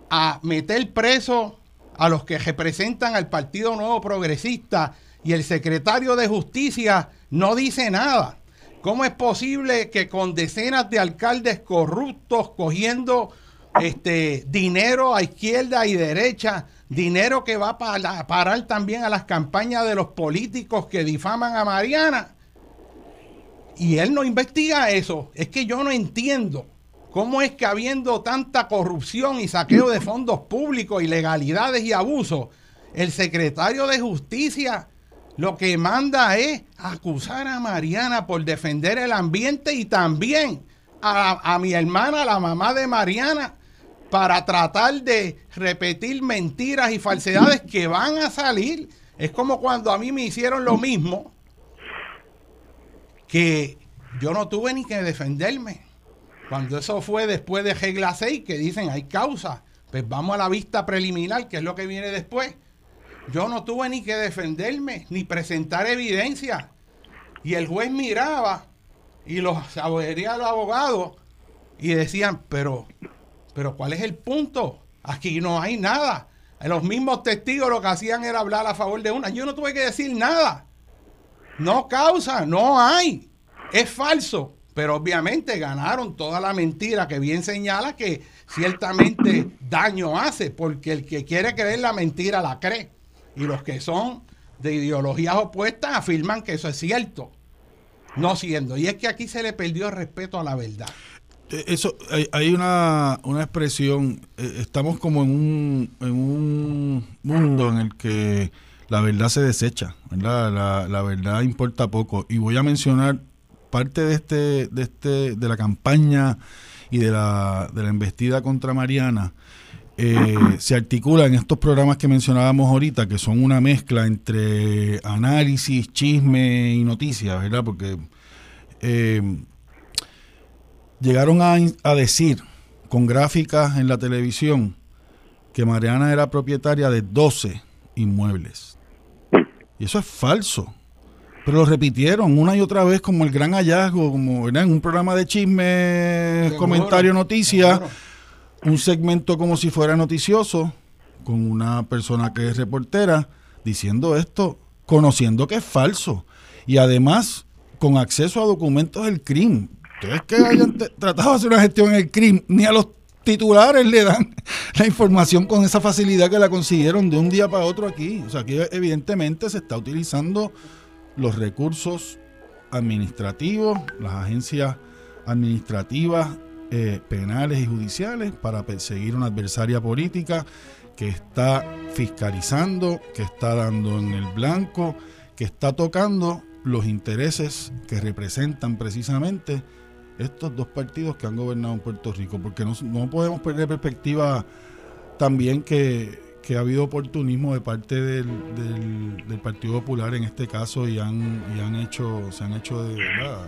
S1: a meter preso a los que representan al Partido Nuevo Progresista y el secretario de Justicia no dice nada. ¿Cómo es posible que con decenas de alcaldes corruptos cogiendo este dinero a izquierda y derecha, dinero que va a parar también a las campañas de los políticos que difaman a Mariana? Y él no investiga eso. Es que yo no entiendo ¿Cómo es que habiendo tanta corrupción y saqueo de fondos públicos, ilegalidades y abusos, el secretario de Justicia lo que manda es acusar a Mariana por defender el ambiente y también a, a mi hermana, la mamá de Mariana, para tratar de repetir mentiras y falsedades que van a salir? Es como cuando a mí me hicieron lo mismo, que yo no tuve ni que defenderme cuando eso fue después de regla 6, que dicen hay causa, pues vamos a la vista preliminar, que es lo que viene después. Yo no tuve ni que defenderme, ni presentar evidencia. Y el juez miraba y los abogados y decían, pero, pero ¿cuál es el punto? Aquí no hay nada. Los mismos testigos lo que hacían era hablar a favor de una. Yo no tuve que decir nada. No causa, no hay. Es falso. Pero obviamente ganaron toda la mentira que bien señala que ciertamente daño hace, porque el que quiere creer la mentira la cree. Y los que son de ideologías opuestas afirman que eso es cierto, no siendo. Y es que aquí se le perdió el respeto a la verdad.
S2: Eh, eso, hay, una, una, expresión, eh, estamos como en un, en un mundo en el que la verdad se desecha, La, la verdad importa poco. Y voy a mencionar parte de este, de este, de la campaña y de la, de la embestida contra Mariana, eh, se articula en estos programas que mencionábamos ahorita, que son una mezcla entre análisis, chisme y noticias, ¿verdad? Porque eh, llegaron a, a decir con gráficas en la televisión que Mariana era propietaria de 12 inmuebles. Y eso es falso. Pero lo repitieron una y otra vez como el gran hallazgo, como en un programa de chisme,
S1: Seguro,
S2: comentario, noticia,
S1: seguro.
S2: un segmento como si fuera noticioso, con una persona que es reportera, diciendo esto, conociendo que es falso. Y además, con acceso a documentos del crimen. Ustedes que hayan tratado de hacer una gestión en el crimen, ni a los titulares le dan la información con esa facilidad que la consiguieron de un día para otro aquí. O sea, que evidentemente se está utilizando los recursos administrativos, las agencias administrativas, eh, penales y judiciales para perseguir una adversaria política que está fiscalizando, que está dando en el blanco, que está tocando los intereses que representan precisamente estos dos partidos que han gobernado en Puerto Rico, porque no, no podemos perder perspectiva también que, que ha habido oportunismo de parte del, del- Partido Popular en este caso y han, y han hecho, se han hecho de verdad.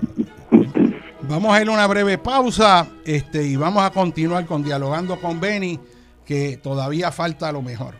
S1: Vamos a ir a una breve pausa este, y vamos a continuar con dialogando con Benny, que todavía falta lo mejor.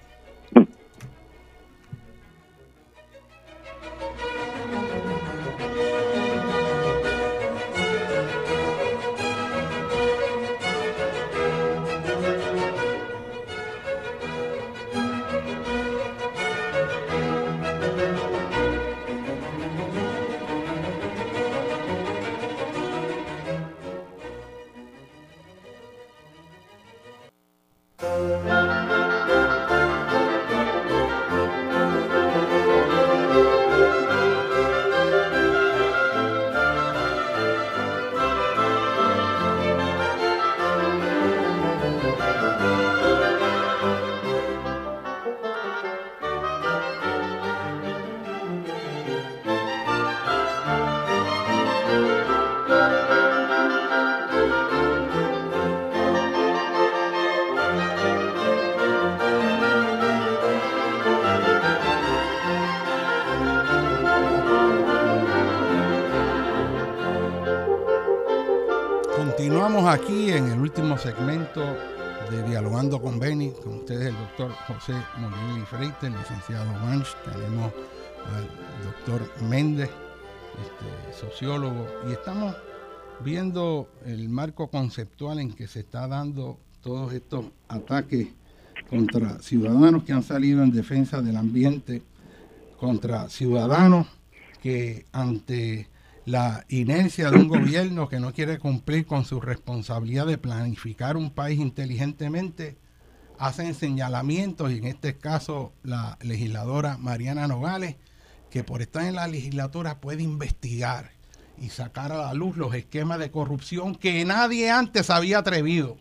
S1: Con Benny, con ustedes el doctor José Molina Freite, el licenciado Banch, tenemos al doctor Méndez, este, sociólogo, y estamos viendo el marco conceptual en que se está dando todos estos ataques contra ciudadanos que han salido en defensa del ambiente, contra ciudadanos que ante la inercia de un gobierno que no quiere cumplir con su responsabilidad de planificar un país inteligentemente, hacen señalamientos, y en este caso la legisladora Mariana Nogales, que por estar en la legislatura puede investigar y sacar a la luz los esquemas de corrupción que nadie antes había atrevido.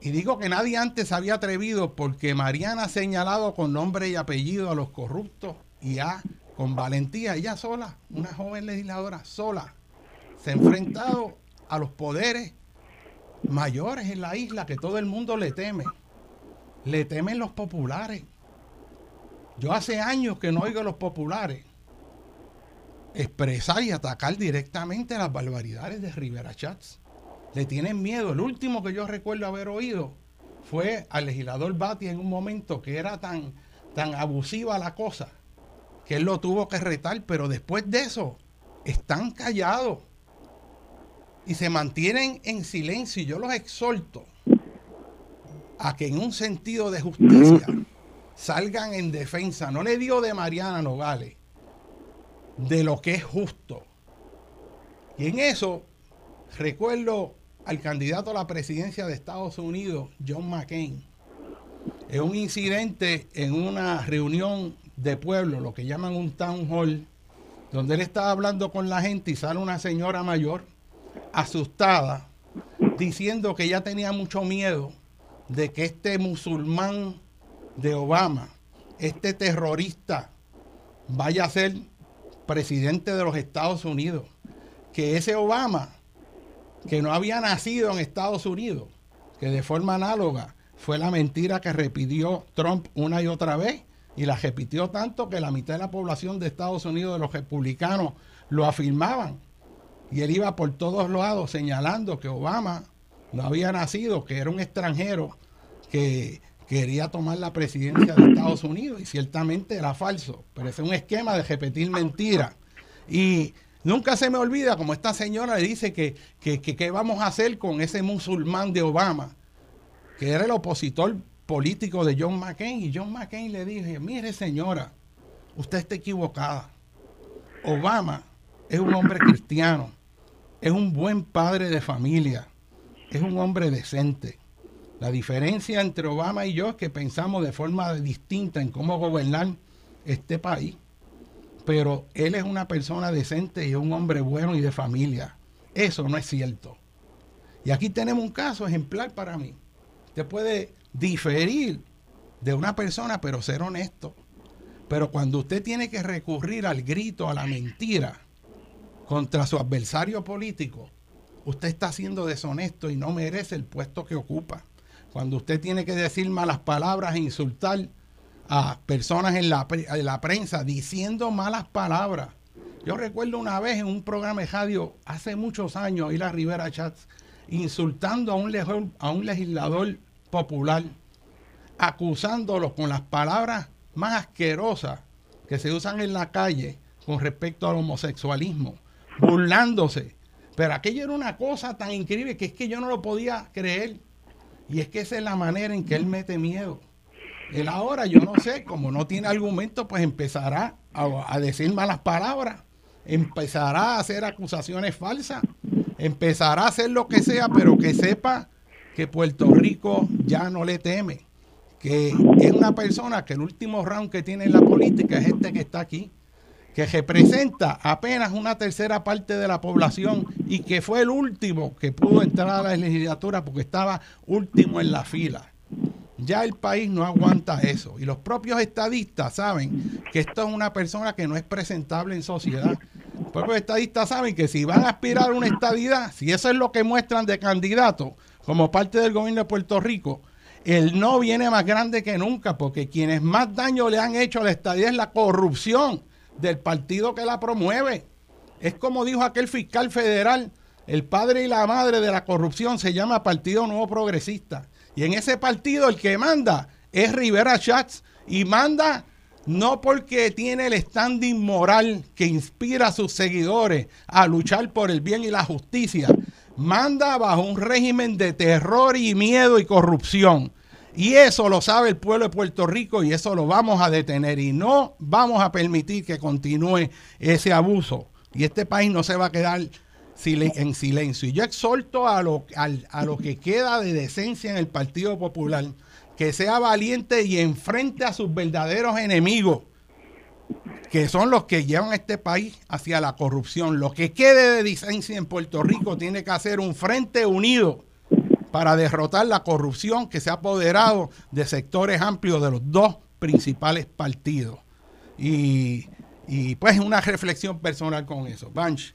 S1: Y digo que nadie antes había atrevido porque Mariana ha señalado con nombre y apellido a los corruptos y ha, con valentía, ella sola, una joven legisladora sola, se ha enfrentado a los poderes mayores en la isla que todo el mundo le teme. Le temen los populares. Yo hace años que no oigo a los populares expresar y atacar directamente las barbaridades de Rivera Chats. Le tienen miedo. El último que yo recuerdo haber oído fue al legislador Bati en un momento que era tan, tan abusiva la cosa que él lo tuvo que retar, pero después de eso están callados y se mantienen en silencio. Y yo los exhorto a que en un sentido de justicia salgan en defensa, no le digo de Mariana Nogales, de lo que es justo. Y en eso recuerdo al candidato a la presidencia de Estados Unidos, John McCain, en un incidente en una reunión de pueblo, lo que llaman un town hall, donde él estaba hablando con la gente y sale una señora mayor asustada, diciendo que ella tenía mucho miedo de que este musulmán de Obama, este terrorista, vaya a ser presidente de los Estados Unidos. Que ese Obama, que no había nacido en Estados Unidos, que de forma análoga fue la mentira que repitió Trump una y otra vez y la repitió tanto que la mitad de la población de Estados Unidos, de los republicanos, lo afirmaban. Y él iba por todos lados señalando que Obama no había nacido, que era un extranjero que quería tomar la presidencia de Estados Unidos y ciertamente era falso, pero es un esquema de repetir mentiras. Y nunca se me olvida como esta señora le dice que qué vamos a hacer con ese musulmán de Obama, que era el opositor político de John McCain. Y John McCain le dije, mire señora, usted está equivocada. Obama es un hombre cristiano, es un buen padre de familia, es un hombre decente. La diferencia entre Obama y yo es que pensamos de forma distinta en cómo gobernar este país. Pero él es una persona decente y un hombre bueno y de familia. Eso no es cierto. Y aquí tenemos un caso ejemplar para mí. Usted puede diferir de una persona, pero ser honesto. Pero cuando usted tiene que recurrir al grito, a la mentira contra su adversario político, usted está siendo deshonesto y no merece el puesto que ocupa. Cuando usted tiene que decir malas palabras e insultar a personas en la, en la prensa diciendo malas palabras. Yo recuerdo una vez en un programa de radio hace muchos años, ir a Rivera Chats, insultando a un, a un legislador popular, acusándolo con las palabras más asquerosas que se usan en la calle con respecto al homosexualismo, burlándose. Pero aquello era una cosa tan increíble que es que yo no lo podía creer. Y es que esa es la manera en que él mete miedo. Él ahora, yo no sé, como no tiene argumento, pues empezará a, a decir malas palabras, empezará a hacer acusaciones falsas, empezará a hacer lo que sea, pero que sepa que Puerto Rico ya no le teme, que es una persona que el último round que tiene en la política es este que está aquí, que representa apenas una tercera parte de la población y que fue el último que pudo entrar a la legislatura porque estaba último en la fila. Ya el país no aguanta eso. Y los propios estadistas saben que esto es una persona que no es presentable en sociedad. Los propios estadistas saben que si van a aspirar a una estadidad, si eso es lo que muestran de candidato, como parte del gobierno de Puerto Rico, el no viene más grande que nunca, porque quienes más daño le han hecho a la estadía es la corrupción del partido que la promueve. Es como dijo aquel fiscal federal, el padre y la madre de la corrupción se llama Partido Nuevo Progresista. Y en ese partido el que manda es Rivera Schatz y manda no porque tiene el standing moral que inspira a sus seguidores a luchar por el bien y la justicia, manda bajo un régimen de terror y miedo y corrupción. Y eso lo sabe el pueblo de Puerto Rico y eso lo vamos a detener y no vamos a permitir que continúe ese abuso. Y este país no se va a quedar en silencio. Y yo exhorto a lo, a lo que queda de decencia en el Partido Popular que sea valiente y enfrente a sus verdaderos enemigos que son los que llevan a este país hacia la corrupción. Lo que quede de licencia en Puerto Rico tiene que hacer un frente unido para derrotar la corrupción que se ha apoderado de sectores amplios de los dos principales partidos. Y, pues una reflexión personal con eso. Banch,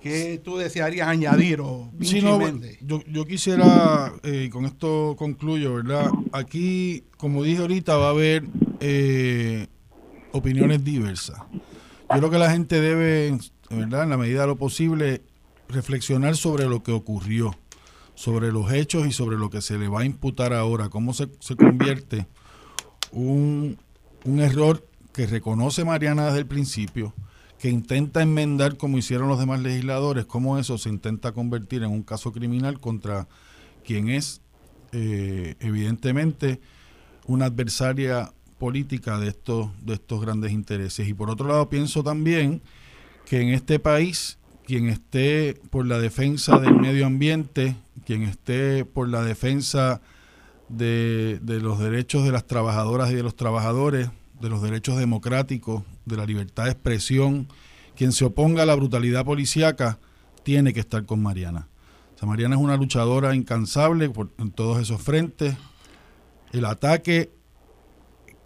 S1: ¿qué tú desearías añadir o
S2: yo, yo, quisiera, y eh, con esto concluyo, ¿verdad? Aquí, como dije ahorita, va a haber... Eh, opiniones diversas. Yo creo que la gente debe, en la medida de lo posible, reflexionar sobre lo que ocurrió, sobre los hechos y sobre lo que se le va a imputar ahora, cómo se, se convierte un, un error que reconoce Mariana desde el principio, que intenta enmendar como hicieron los demás legisladores, cómo eso se intenta convertir en un caso criminal contra quien es eh, evidentemente una adversaria política de estos, de estos grandes intereses. Y por otro lado, pienso también que en este país, quien esté por la defensa del medio ambiente, quien esté por la defensa de, de los derechos de las trabajadoras y de los trabajadores, de los derechos democráticos, de la libertad de expresión, quien se oponga a la brutalidad policíaca, tiene que estar con Mariana. O sea, Mariana es una luchadora incansable en todos esos frentes. El ataque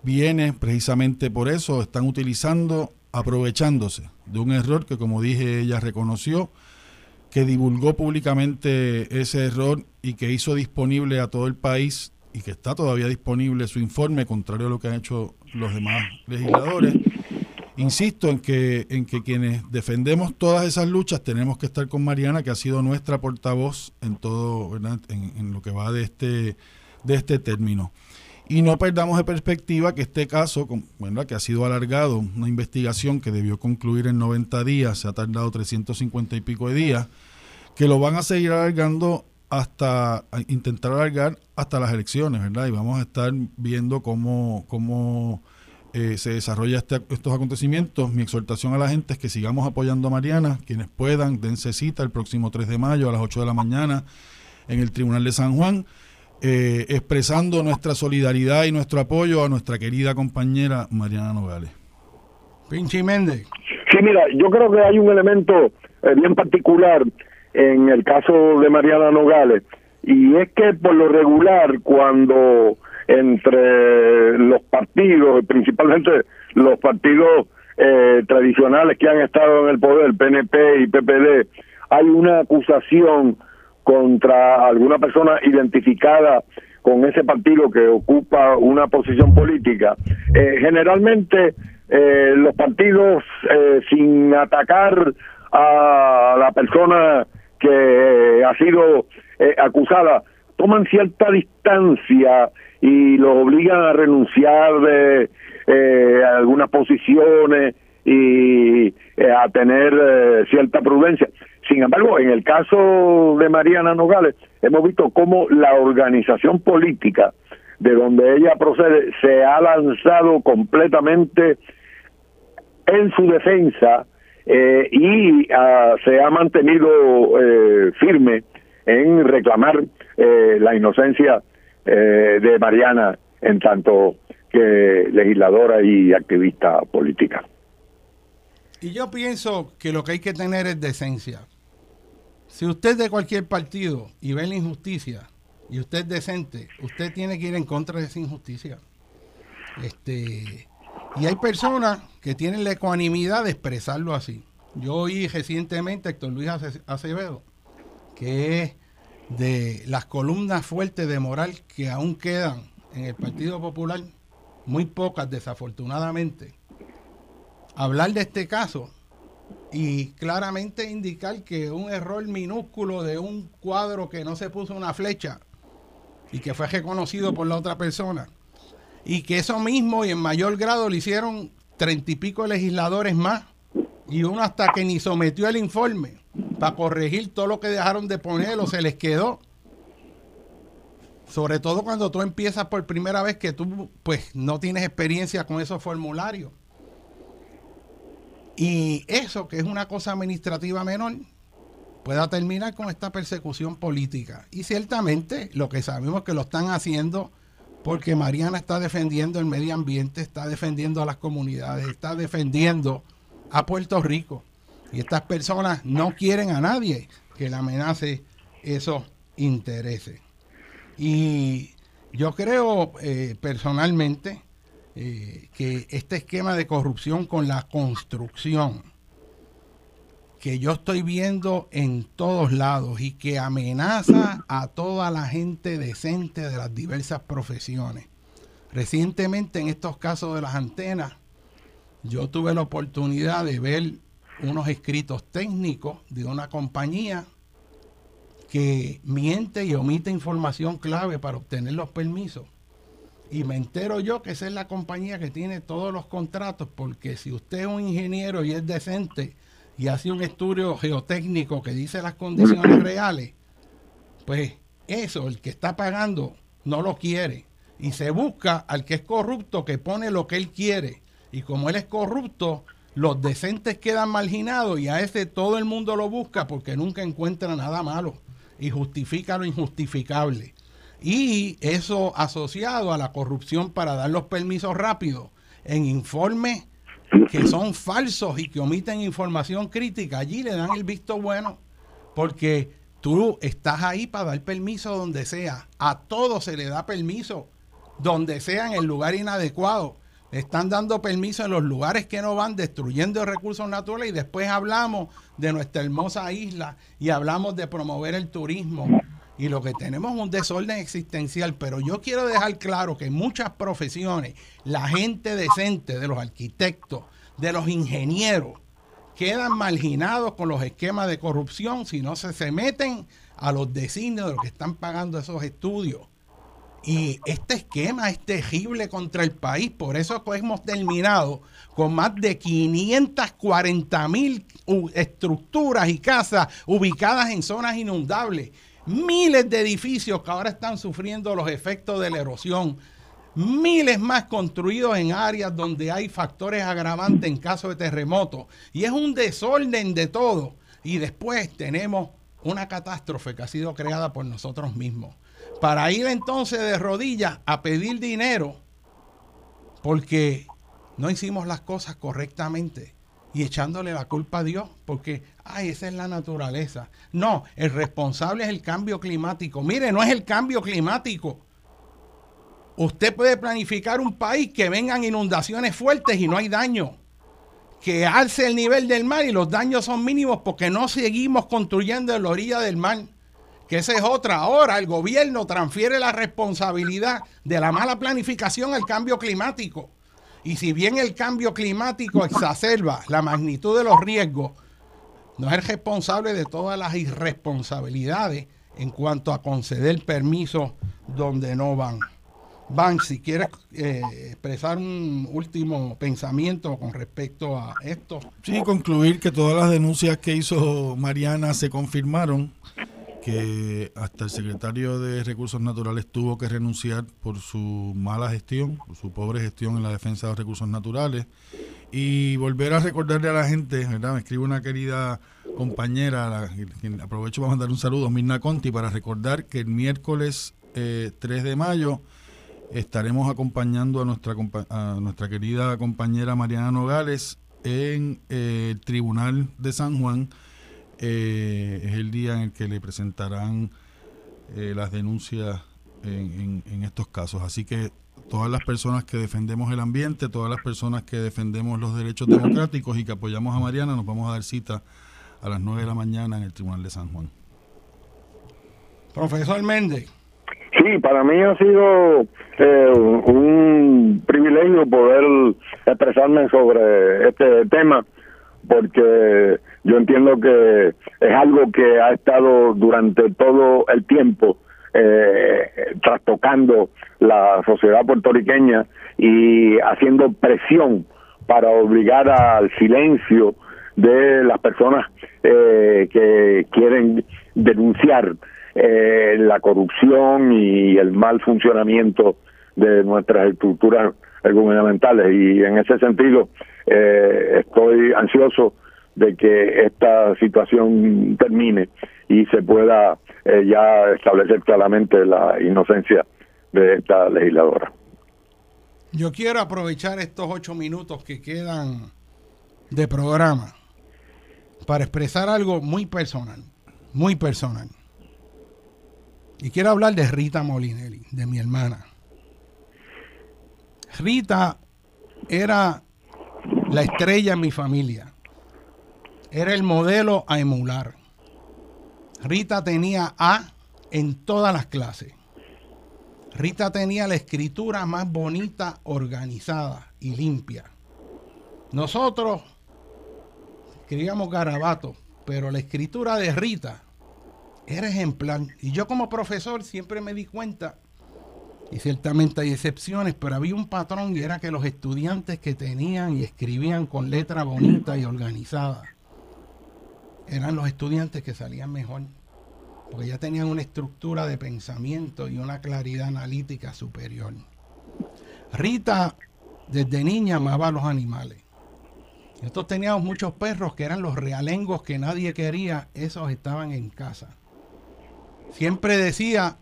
S2: viene precisamente por eso, están utilizando, aprovechándose de un error que como dije ella reconoció, que divulgó públicamente ese error y que hizo disponible a todo el país y que está todavía disponible su informe, contrario a lo que han hecho los demás legisladores. Insisto en que, en que quienes defendemos todas esas luchas tenemos que estar con Mariana, que ha sido nuestra portavoz en todo, En, en, lo que va de este, de este término. Y no perdamos de perspectiva que este caso, ¿verdad? que ha sido alargado, una investigación que debió concluir en 90 días, se ha tardado 350 y pico de días, que lo van a seguir alargando hasta intentar alargar hasta las elecciones, ¿verdad? Y vamos a estar viendo cómo, cómo eh, se desarrolla este, estos acontecimientos. Mi exhortación a la gente es que sigamos apoyando a Mariana, quienes puedan, dense cita el próximo 3 de mayo a las 8 de la mañana en el Tribunal de San Juan, eh, expresando nuestra solidaridad y nuestro apoyo a nuestra querida compañera Mariana Nogales.
S1: Pinchi Méndez.
S4: Sí, mira, yo creo que hay un elemento eh, bien particular en el caso de Mariana Nogales, y es que por lo regular cuando entre los partidos, principalmente los partidos eh, tradicionales que han estado en el poder, PNP y PPD, hay una acusación contra alguna persona identificada con ese partido que ocupa una posición política. Eh, generalmente eh, los partidos, sin atacar a la persona que ha sido eh, acusada toman cierta distancia y los obligan a renunciar de eh, algunas posiciones y eh, a tener cierta prudencia. Sin embargo, en el caso de Mariana Nogales, hemos visto cómo la organización política de donde ella procede se ha lanzado completamente en su defensa eh, y ah, se ha mantenido eh, firme en reclamar eh, la inocencia de Mariana en tanto que legisladora y activista política.
S1: Y yo pienso que lo que hay que tener es decencia. Si usted es de cualquier partido y ve la injusticia y usted es decente, usted tiene que ir en contra de esa injusticia. Este, y hay personas que tienen la ecuanimidad de expresarlo así. Yo oí recientemente a Héctor Luis Acevedo, que es de las columnas fuertes de moral que aún quedan en el Partido Popular, muy pocas desafortunadamente, hablar de este caso y claramente indicar que un error minúsculo de un cuadro que no se puso una flecha y que fue reconocido por la otra persona, y que eso mismo y en mayor grado lo hicieron treinta y pico legisladores más y uno hasta que ni sometió el informe para corregir todo lo que dejaron de poner o se les quedó. Sobre todo cuando tú empiezas por primera vez que tú pues no tienes experiencia con esos formularios. Y eso, que es una cosa administrativa menor, pueda terminar con esta persecución política. Y ciertamente lo que sabemos que lo están haciendo porque Mariana está defendiendo el medio ambiente, está defendiendo a las comunidades, está defendiendo a Puerto Rico. Y estas personas no quieren a nadie que le amenace esos intereses. Y yo creo eh, personalmente eh, que este esquema de corrupción con la construcción que yo estoy viendo en todos lados y que amenaza a toda la gente decente de las diversas profesiones. Recientemente en estos casos de las antenas, yo tuve la oportunidad de ver unos escritos técnicos de una compañía que miente y omite información clave para obtener los permisos. Y me entero yo que esa es la compañía que tiene todos los contratos, porque si usted es un ingeniero y es decente y hace un estudio geotécnico que dice las condiciones reales, pues eso, el que está pagando, no lo quiere. Y se busca al que es corrupto que pone lo que él quiere y como él es corrupto, los decentes quedan marginados y a ese todo el mundo lo busca porque nunca encuentra nada malo y justifica lo injustificable. Y eso asociado a la corrupción para dar los permisos rápidos en informes que son falsos y que omiten información crítica, allí le dan el visto bueno porque tú estás ahí para dar permiso donde sea. A todo se le da permiso, donde sea en el lugar inadecuado. Están dando permiso en los lugares que no van, destruyendo recursos naturales. Y después hablamos de nuestra hermosa isla y hablamos de promover el turismo y lo que tenemos es un desorden existencial, pero yo quiero dejar claro que en muchas profesiones la gente decente de los arquitectos, de los ingenieros, quedan marginados con los esquemas de corrupción si no se, se meten a los designios de los que están pagando esos estudios. Y este esquema es terrible contra el país, por eso hemos terminado con más de 540 mil estructuras y casas ubicadas en zonas inundables, miles de edificios que ahora están sufriendo los efectos de la erosión, miles más construidos en áreas donde hay factores agravantes en caso de terremoto, y es un desorden de todo. Y después tenemos una catástrofe que ha sido creada por nosotros mismos. Para ir entonces de rodillas a pedir dinero porque no hicimos las cosas correctamente y echándole la culpa a Dios porque, ay, esa es la naturaleza. No, el responsable es el cambio climático. Mire, no es el cambio climático. Usted puede planificar un país que vengan inundaciones fuertes y no hay daño. Que alce el nivel del mar y los daños son mínimos porque no seguimos construyendo en la orilla del mar que esa es otra. Ahora el gobierno transfiere la responsabilidad de la mala planificación al cambio climático. Y si bien el cambio climático exacerba la magnitud de los riesgos, no es el responsable de todas las irresponsabilidades en cuanto a conceder permisos donde no van. Van, si quieres eh, expresar un último pensamiento con respecto a esto.
S2: Sí, concluir que todas las denuncias que hizo Mariana se confirmaron que hasta el secretario de Recursos Naturales tuvo que renunciar por su mala gestión, por su pobre gestión en la defensa de los recursos naturales. Y volver a recordarle a la gente, ¿verdad? Me escribe una querida compañera, aprovecho para mandar un saludo, Mirna Conti, para recordar que el miércoles 3 eh, de mayo estaremos acompañando a nuestra, a nuestra querida compañera Mariana Nogales en eh, el Tribunal de San Juan eh, es el día en el que le presentarán eh, las denuncias en, estos casos. Así que todas las personas que defendemos el ambiente, todas las personas que defendemos los derechos democráticos y que apoyamos a Mariana, nos vamos a dar cita a las 9 de la mañana en el Tribunal de San Juan.
S1: Profesor Méndez.
S4: Sí, para mí ha sido eh, un privilegio poder expresarme sobre este tema porque yo entiendo que es algo que ha estado durante todo el tiempo eh, trastocando la sociedad puertorriqueña y haciendo presión para obligar al silencio de las personas eh, que quieren denunciar eh, la corrupción y el mal funcionamiento de nuestras estructuras gubernamentales. Y en ese sentido eh, estoy ansioso de que esta situación termine y se pueda eh, ya establecer claramente la inocencia de esta legisladora.
S1: Yo quiero aprovechar estos ocho minutos que quedan de programa para expresar algo muy personal, muy personal. Y quiero hablar de Rita Molinelli, de mi hermana. Rita era la estrella en mi familia. Era el modelo a emular. Rita tenía A en todas las clases. Rita tenía la escritura más bonita, organizada y limpia. Nosotros escribíamos garabatos, pero la escritura de Rita era ejemplar. Y yo como profesor siempre me di cuenta y ciertamente hay excepciones, pero había un patrón y era que los estudiantes que tenían y escribían con letra bonita y organizada eran los estudiantes que salían mejor, porque ya tenían una estructura de pensamiento y una claridad analítica superior. Rita desde niña amaba a los animales. Nosotros teníamos muchos perros que eran los realengos que nadie quería, esos estaban en casa. Siempre decía,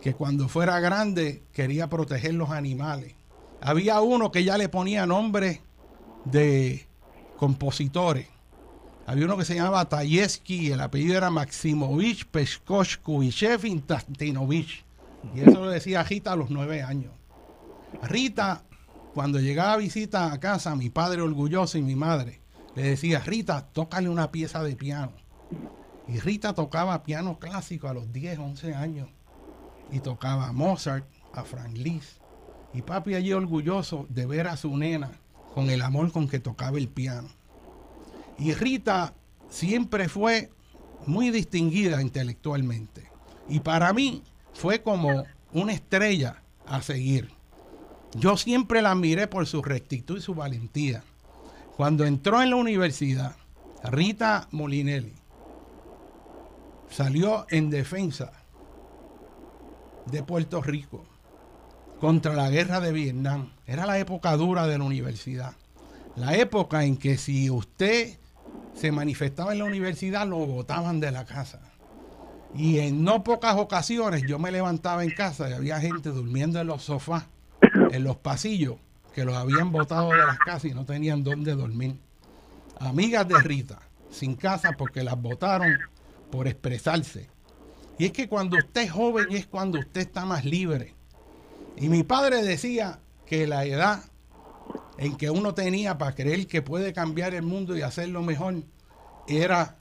S1: que cuando fuera grande quería proteger los animales. Había uno que ya le ponía nombre de compositores. Había uno que se llamaba Tayeski, el apellido era Maximovich Peshkoshkuvichev Tastinovich. Y eso lo decía Rita a los nueve años. Rita, cuando llegaba a visita a casa, mi padre orgulloso y mi madre, le decía, Rita, tócale una pieza de piano. Y Rita tocaba piano clásico a los 10, 11 años. Y tocaba a Mozart, a Frank Liszt. Y papi allí orgulloso de ver a su nena con el amor con que tocaba el piano. Y Rita siempre fue muy distinguida intelectualmente. Y para mí fue como una estrella a seguir. Yo siempre la miré por su rectitud y su valentía. Cuando entró en la universidad, Rita Molinelli salió en defensa de Puerto Rico contra la guerra de Vietnam. Era la época dura de la universidad. La época en que si usted se manifestaba en la universidad, lo botaban de la casa. Y en no pocas ocasiones yo me levantaba en casa y había gente durmiendo en los sofás, en los pasillos, que los habían botado de las casas y no tenían dónde dormir. Amigas de Rita, sin casa porque las botaron por expresarse. Y es que cuando usted es joven es cuando usted está más libre. Y mi padre decía que la edad en que uno tenía para creer que puede cambiar el mundo y hacerlo mejor era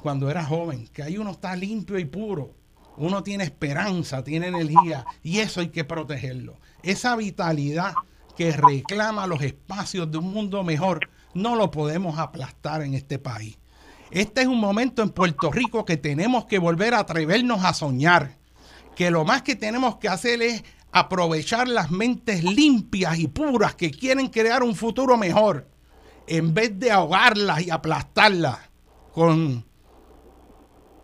S1: cuando era joven, que ahí uno está limpio y puro, uno tiene esperanza, tiene energía y eso hay que protegerlo. Esa vitalidad que reclama los espacios de un mundo mejor, no lo podemos aplastar en este país. Este es un momento en Puerto Rico que tenemos que volver a atrevernos a soñar, que lo más que tenemos que hacer es aprovechar las mentes limpias y puras que quieren crear un futuro mejor, en vez de ahogarlas y aplastarlas con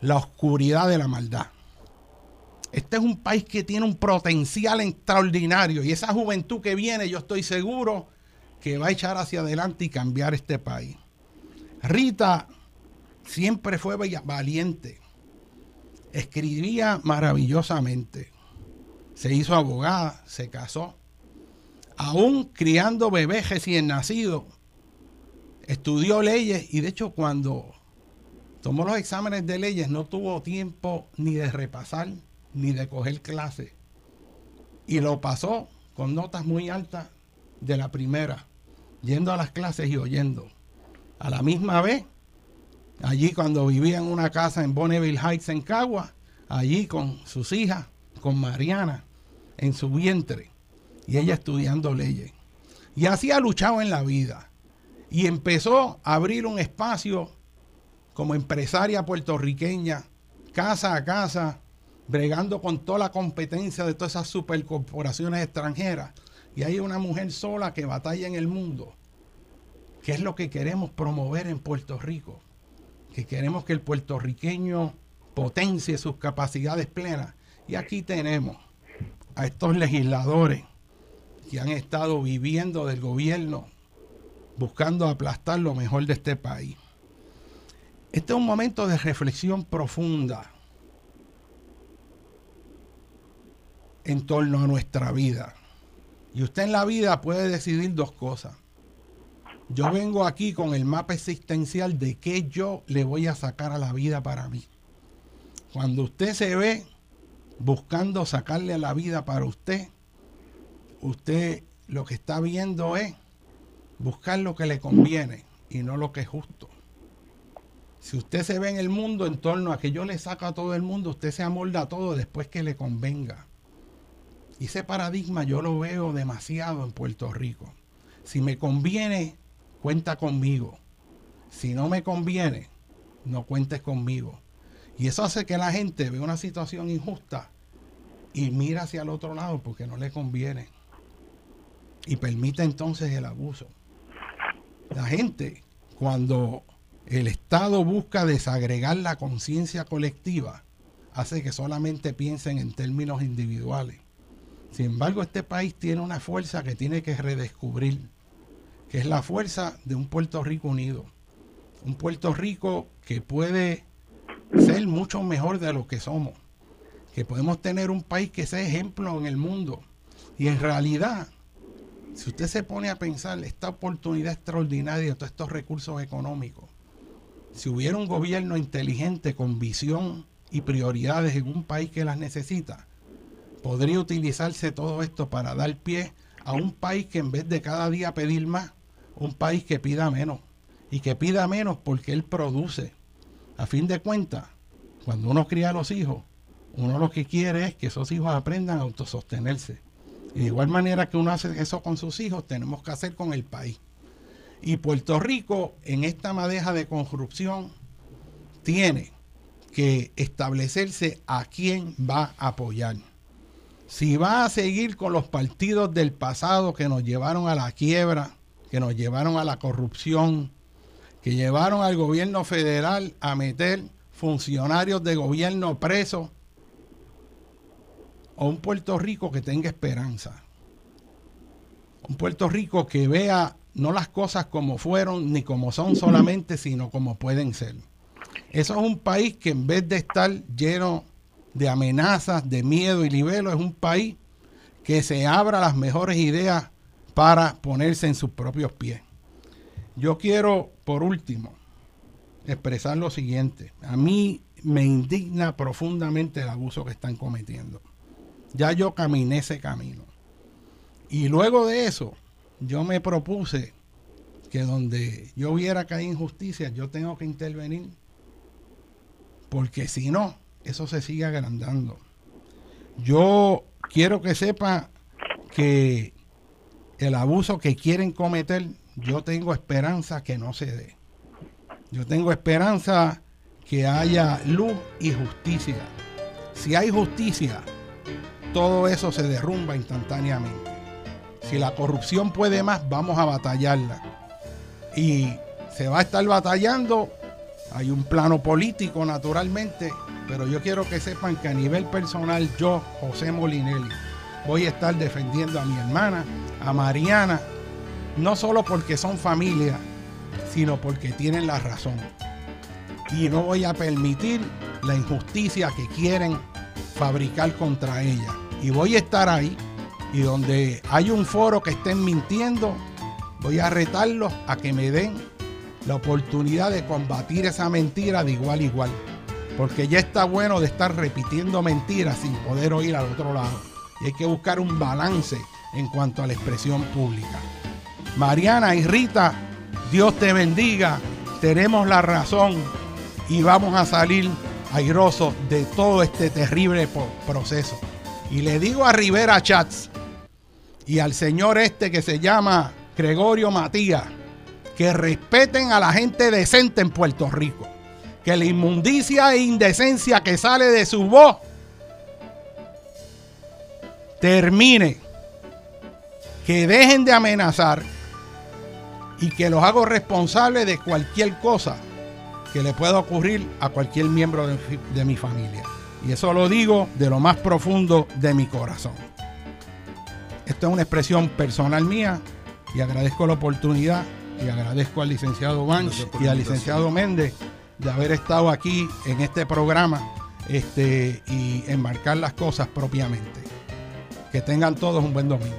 S1: la oscuridad de la maldad. Este es un país que tiene un potencial extraordinario y esa juventud que viene, yo estoy seguro que va a echar hacia adelante y cambiar este país. Rita siempre fue valiente, escribía maravillosamente, se hizo abogada, se casó, aún criando bebés recién nacidos, estudió leyes y de hecho cuando tomó los exámenes de leyes, no tuvo tiempo ni de repasar ni de coger clases. Y lo pasó con notas muy altas de la primera, yendo a las clases y oyendo. A la misma vez, allí cuando vivía en una casa en Bonneville Heights, en Cagua, allí con sus hijas, con Mariana, en su vientre, y ella estudiando leyes. Y así ha luchado en la vida. Y empezó a abrir un espacio como empresaria puertorriqueña, casa a casa, bregando con toda la competencia de todas esas supercorporaciones extranjeras. Y hay una mujer sola que batalla en el mundo, que es lo que queremos promover en Puerto Rico, que queremos que el puertorriqueño potencie sus capacidades plenas. Y aquí tenemos a estos legisladores que han estado viviendo del gobierno, buscando aplastar lo mejor de este país. Este es un momento de reflexión profunda en torno a nuestra vida. Y usted en la vida puede decidir dos cosas. Yo vengo aquí con el mapa existencial de qué yo le voy a sacar a la vida para mí. Cuando usted se ve buscando sacarle a la vida para usted, usted lo que está viendo es buscar lo que le conviene y no lo que es justo. Si usted se ve en el mundo en torno a que yo le saco a todo el mundo, usted se amolda a todo después que le convenga. Y ese paradigma yo lo veo demasiado en Puerto Rico. Si me conviene, cuenta conmigo. Si no me conviene, no cuentes conmigo. Y eso hace que la gente ve una situación injusta y mira hacia el otro lado porque no le conviene. Y permite entonces el abuso. La gente, cuando el Estado busca desagregar la conciencia colectiva, hace que solamente piensen en términos individuales. Sin embargo, este país tiene una fuerza que tiene que redescubrir, que es la fuerza de un Puerto Rico unido. Un Puerto Rico que puede ser mucho mejor de lo que somos. Que podemos tener un país que sea ejemplo en el mundo. Y en realidad, si usted se pone a pensar esta oportunidad extraordinaria todos estos recursos económicos, si hubiera un gobierno inteligente con visión y prioridades en un país que las necesita, podría utilizarse todo esto para dar pie a un país que en vez de cada día pedir más, un país que pida menos. Y que pida menos porque él produce. A fin de cuentas, cuando uno cría a los hijos, uno lo que quiere es que esos hijos aprendan a autosostenerse. Y de igual manera que uno hace eso con sus hijos, tenemos que hacer con el país. Y Puerto Rico, en esta madeja de corrupción, tiene que establecerse a quién va a apoyar. Si va a seguir con los partidos del pasado que nos llevaron a la quiebra, que nos llevaron a la corrupción, que llevaron al gobierno federal a meter funcionarios de gobierno presos, o un Puerto Rico que tenga esperanza. Un Puerto Rico que vea no las cosas como fueron ni como son solamente, sino como pueden ser. Eso es un país que en vez de estar lleno de amenazas, de miedo y libelo, es un país que se abra las mejores ideas para ponerse en sus propios pies. Yo quiero, por último, expresar lo siguiente. A mí me indigna profundamente el abuso que están cometiendo. Ya yo caminé ese camino. Y luego de eso, yo me propuse que donde yo viera que hay injusticia, yo tengo que intervenir. Porque si no, eso se sigue agrandando. Yo quiero que sepa que el abuso que quieren cometer, yo tengo esperanza que no se dé. Yo tengo esperanza que haya luz y justicia. Si hay justicia, todo eso se derrumba instantáneamente. Si la corrupción puede más, vamos a batallarla. Y se va a estar batallando. Hay un plano político, naturalmente, pero yo quiero que sepan que a nivel personal, yo, José Molinelli, voy a estar defendiendo a mi hermana, a Mariana, no solo porque son familia, sino porque tienen la razón. Y no voy a permitir la injusticia que quieren fabricar contra ella. Y voy a estar ahí y donde hay un foro que estén mintiendo, voy a retarlos a que me den la oportunidad de combatir esa mentira de igual a igual. Porque ya está bueno de estar repitiendo mentiras sin poder oír al otro lado. Y hay que buscar un balance en cuanto a la expresión pública. Mariana y Rita, Dios te bendiga. Tenemos la razón y vamos a salir airosos de todo este terrible proceso. Y le digo a Rivera Chats y al señor este que se llama Gregorio Matías que respeten a la gente decente en Puerto Rico. Que la inmundicia e indecencia que sale de su voz termine. Que dejen de amenazar y que los hago responsables de cualquier cosa que le pueda ocurrir a cualquier miembro de, de mi familia. Y eso lo digo de lo más profundo de mi corazón. Esto es una expresión personal mía y agradezco la oportunidad y agradezco al licenciado Banch y al licenciado Méndez de haber estado aquí en este programa este, y enmarcar las cosas propiamente. Que tengan todos un buen domingo.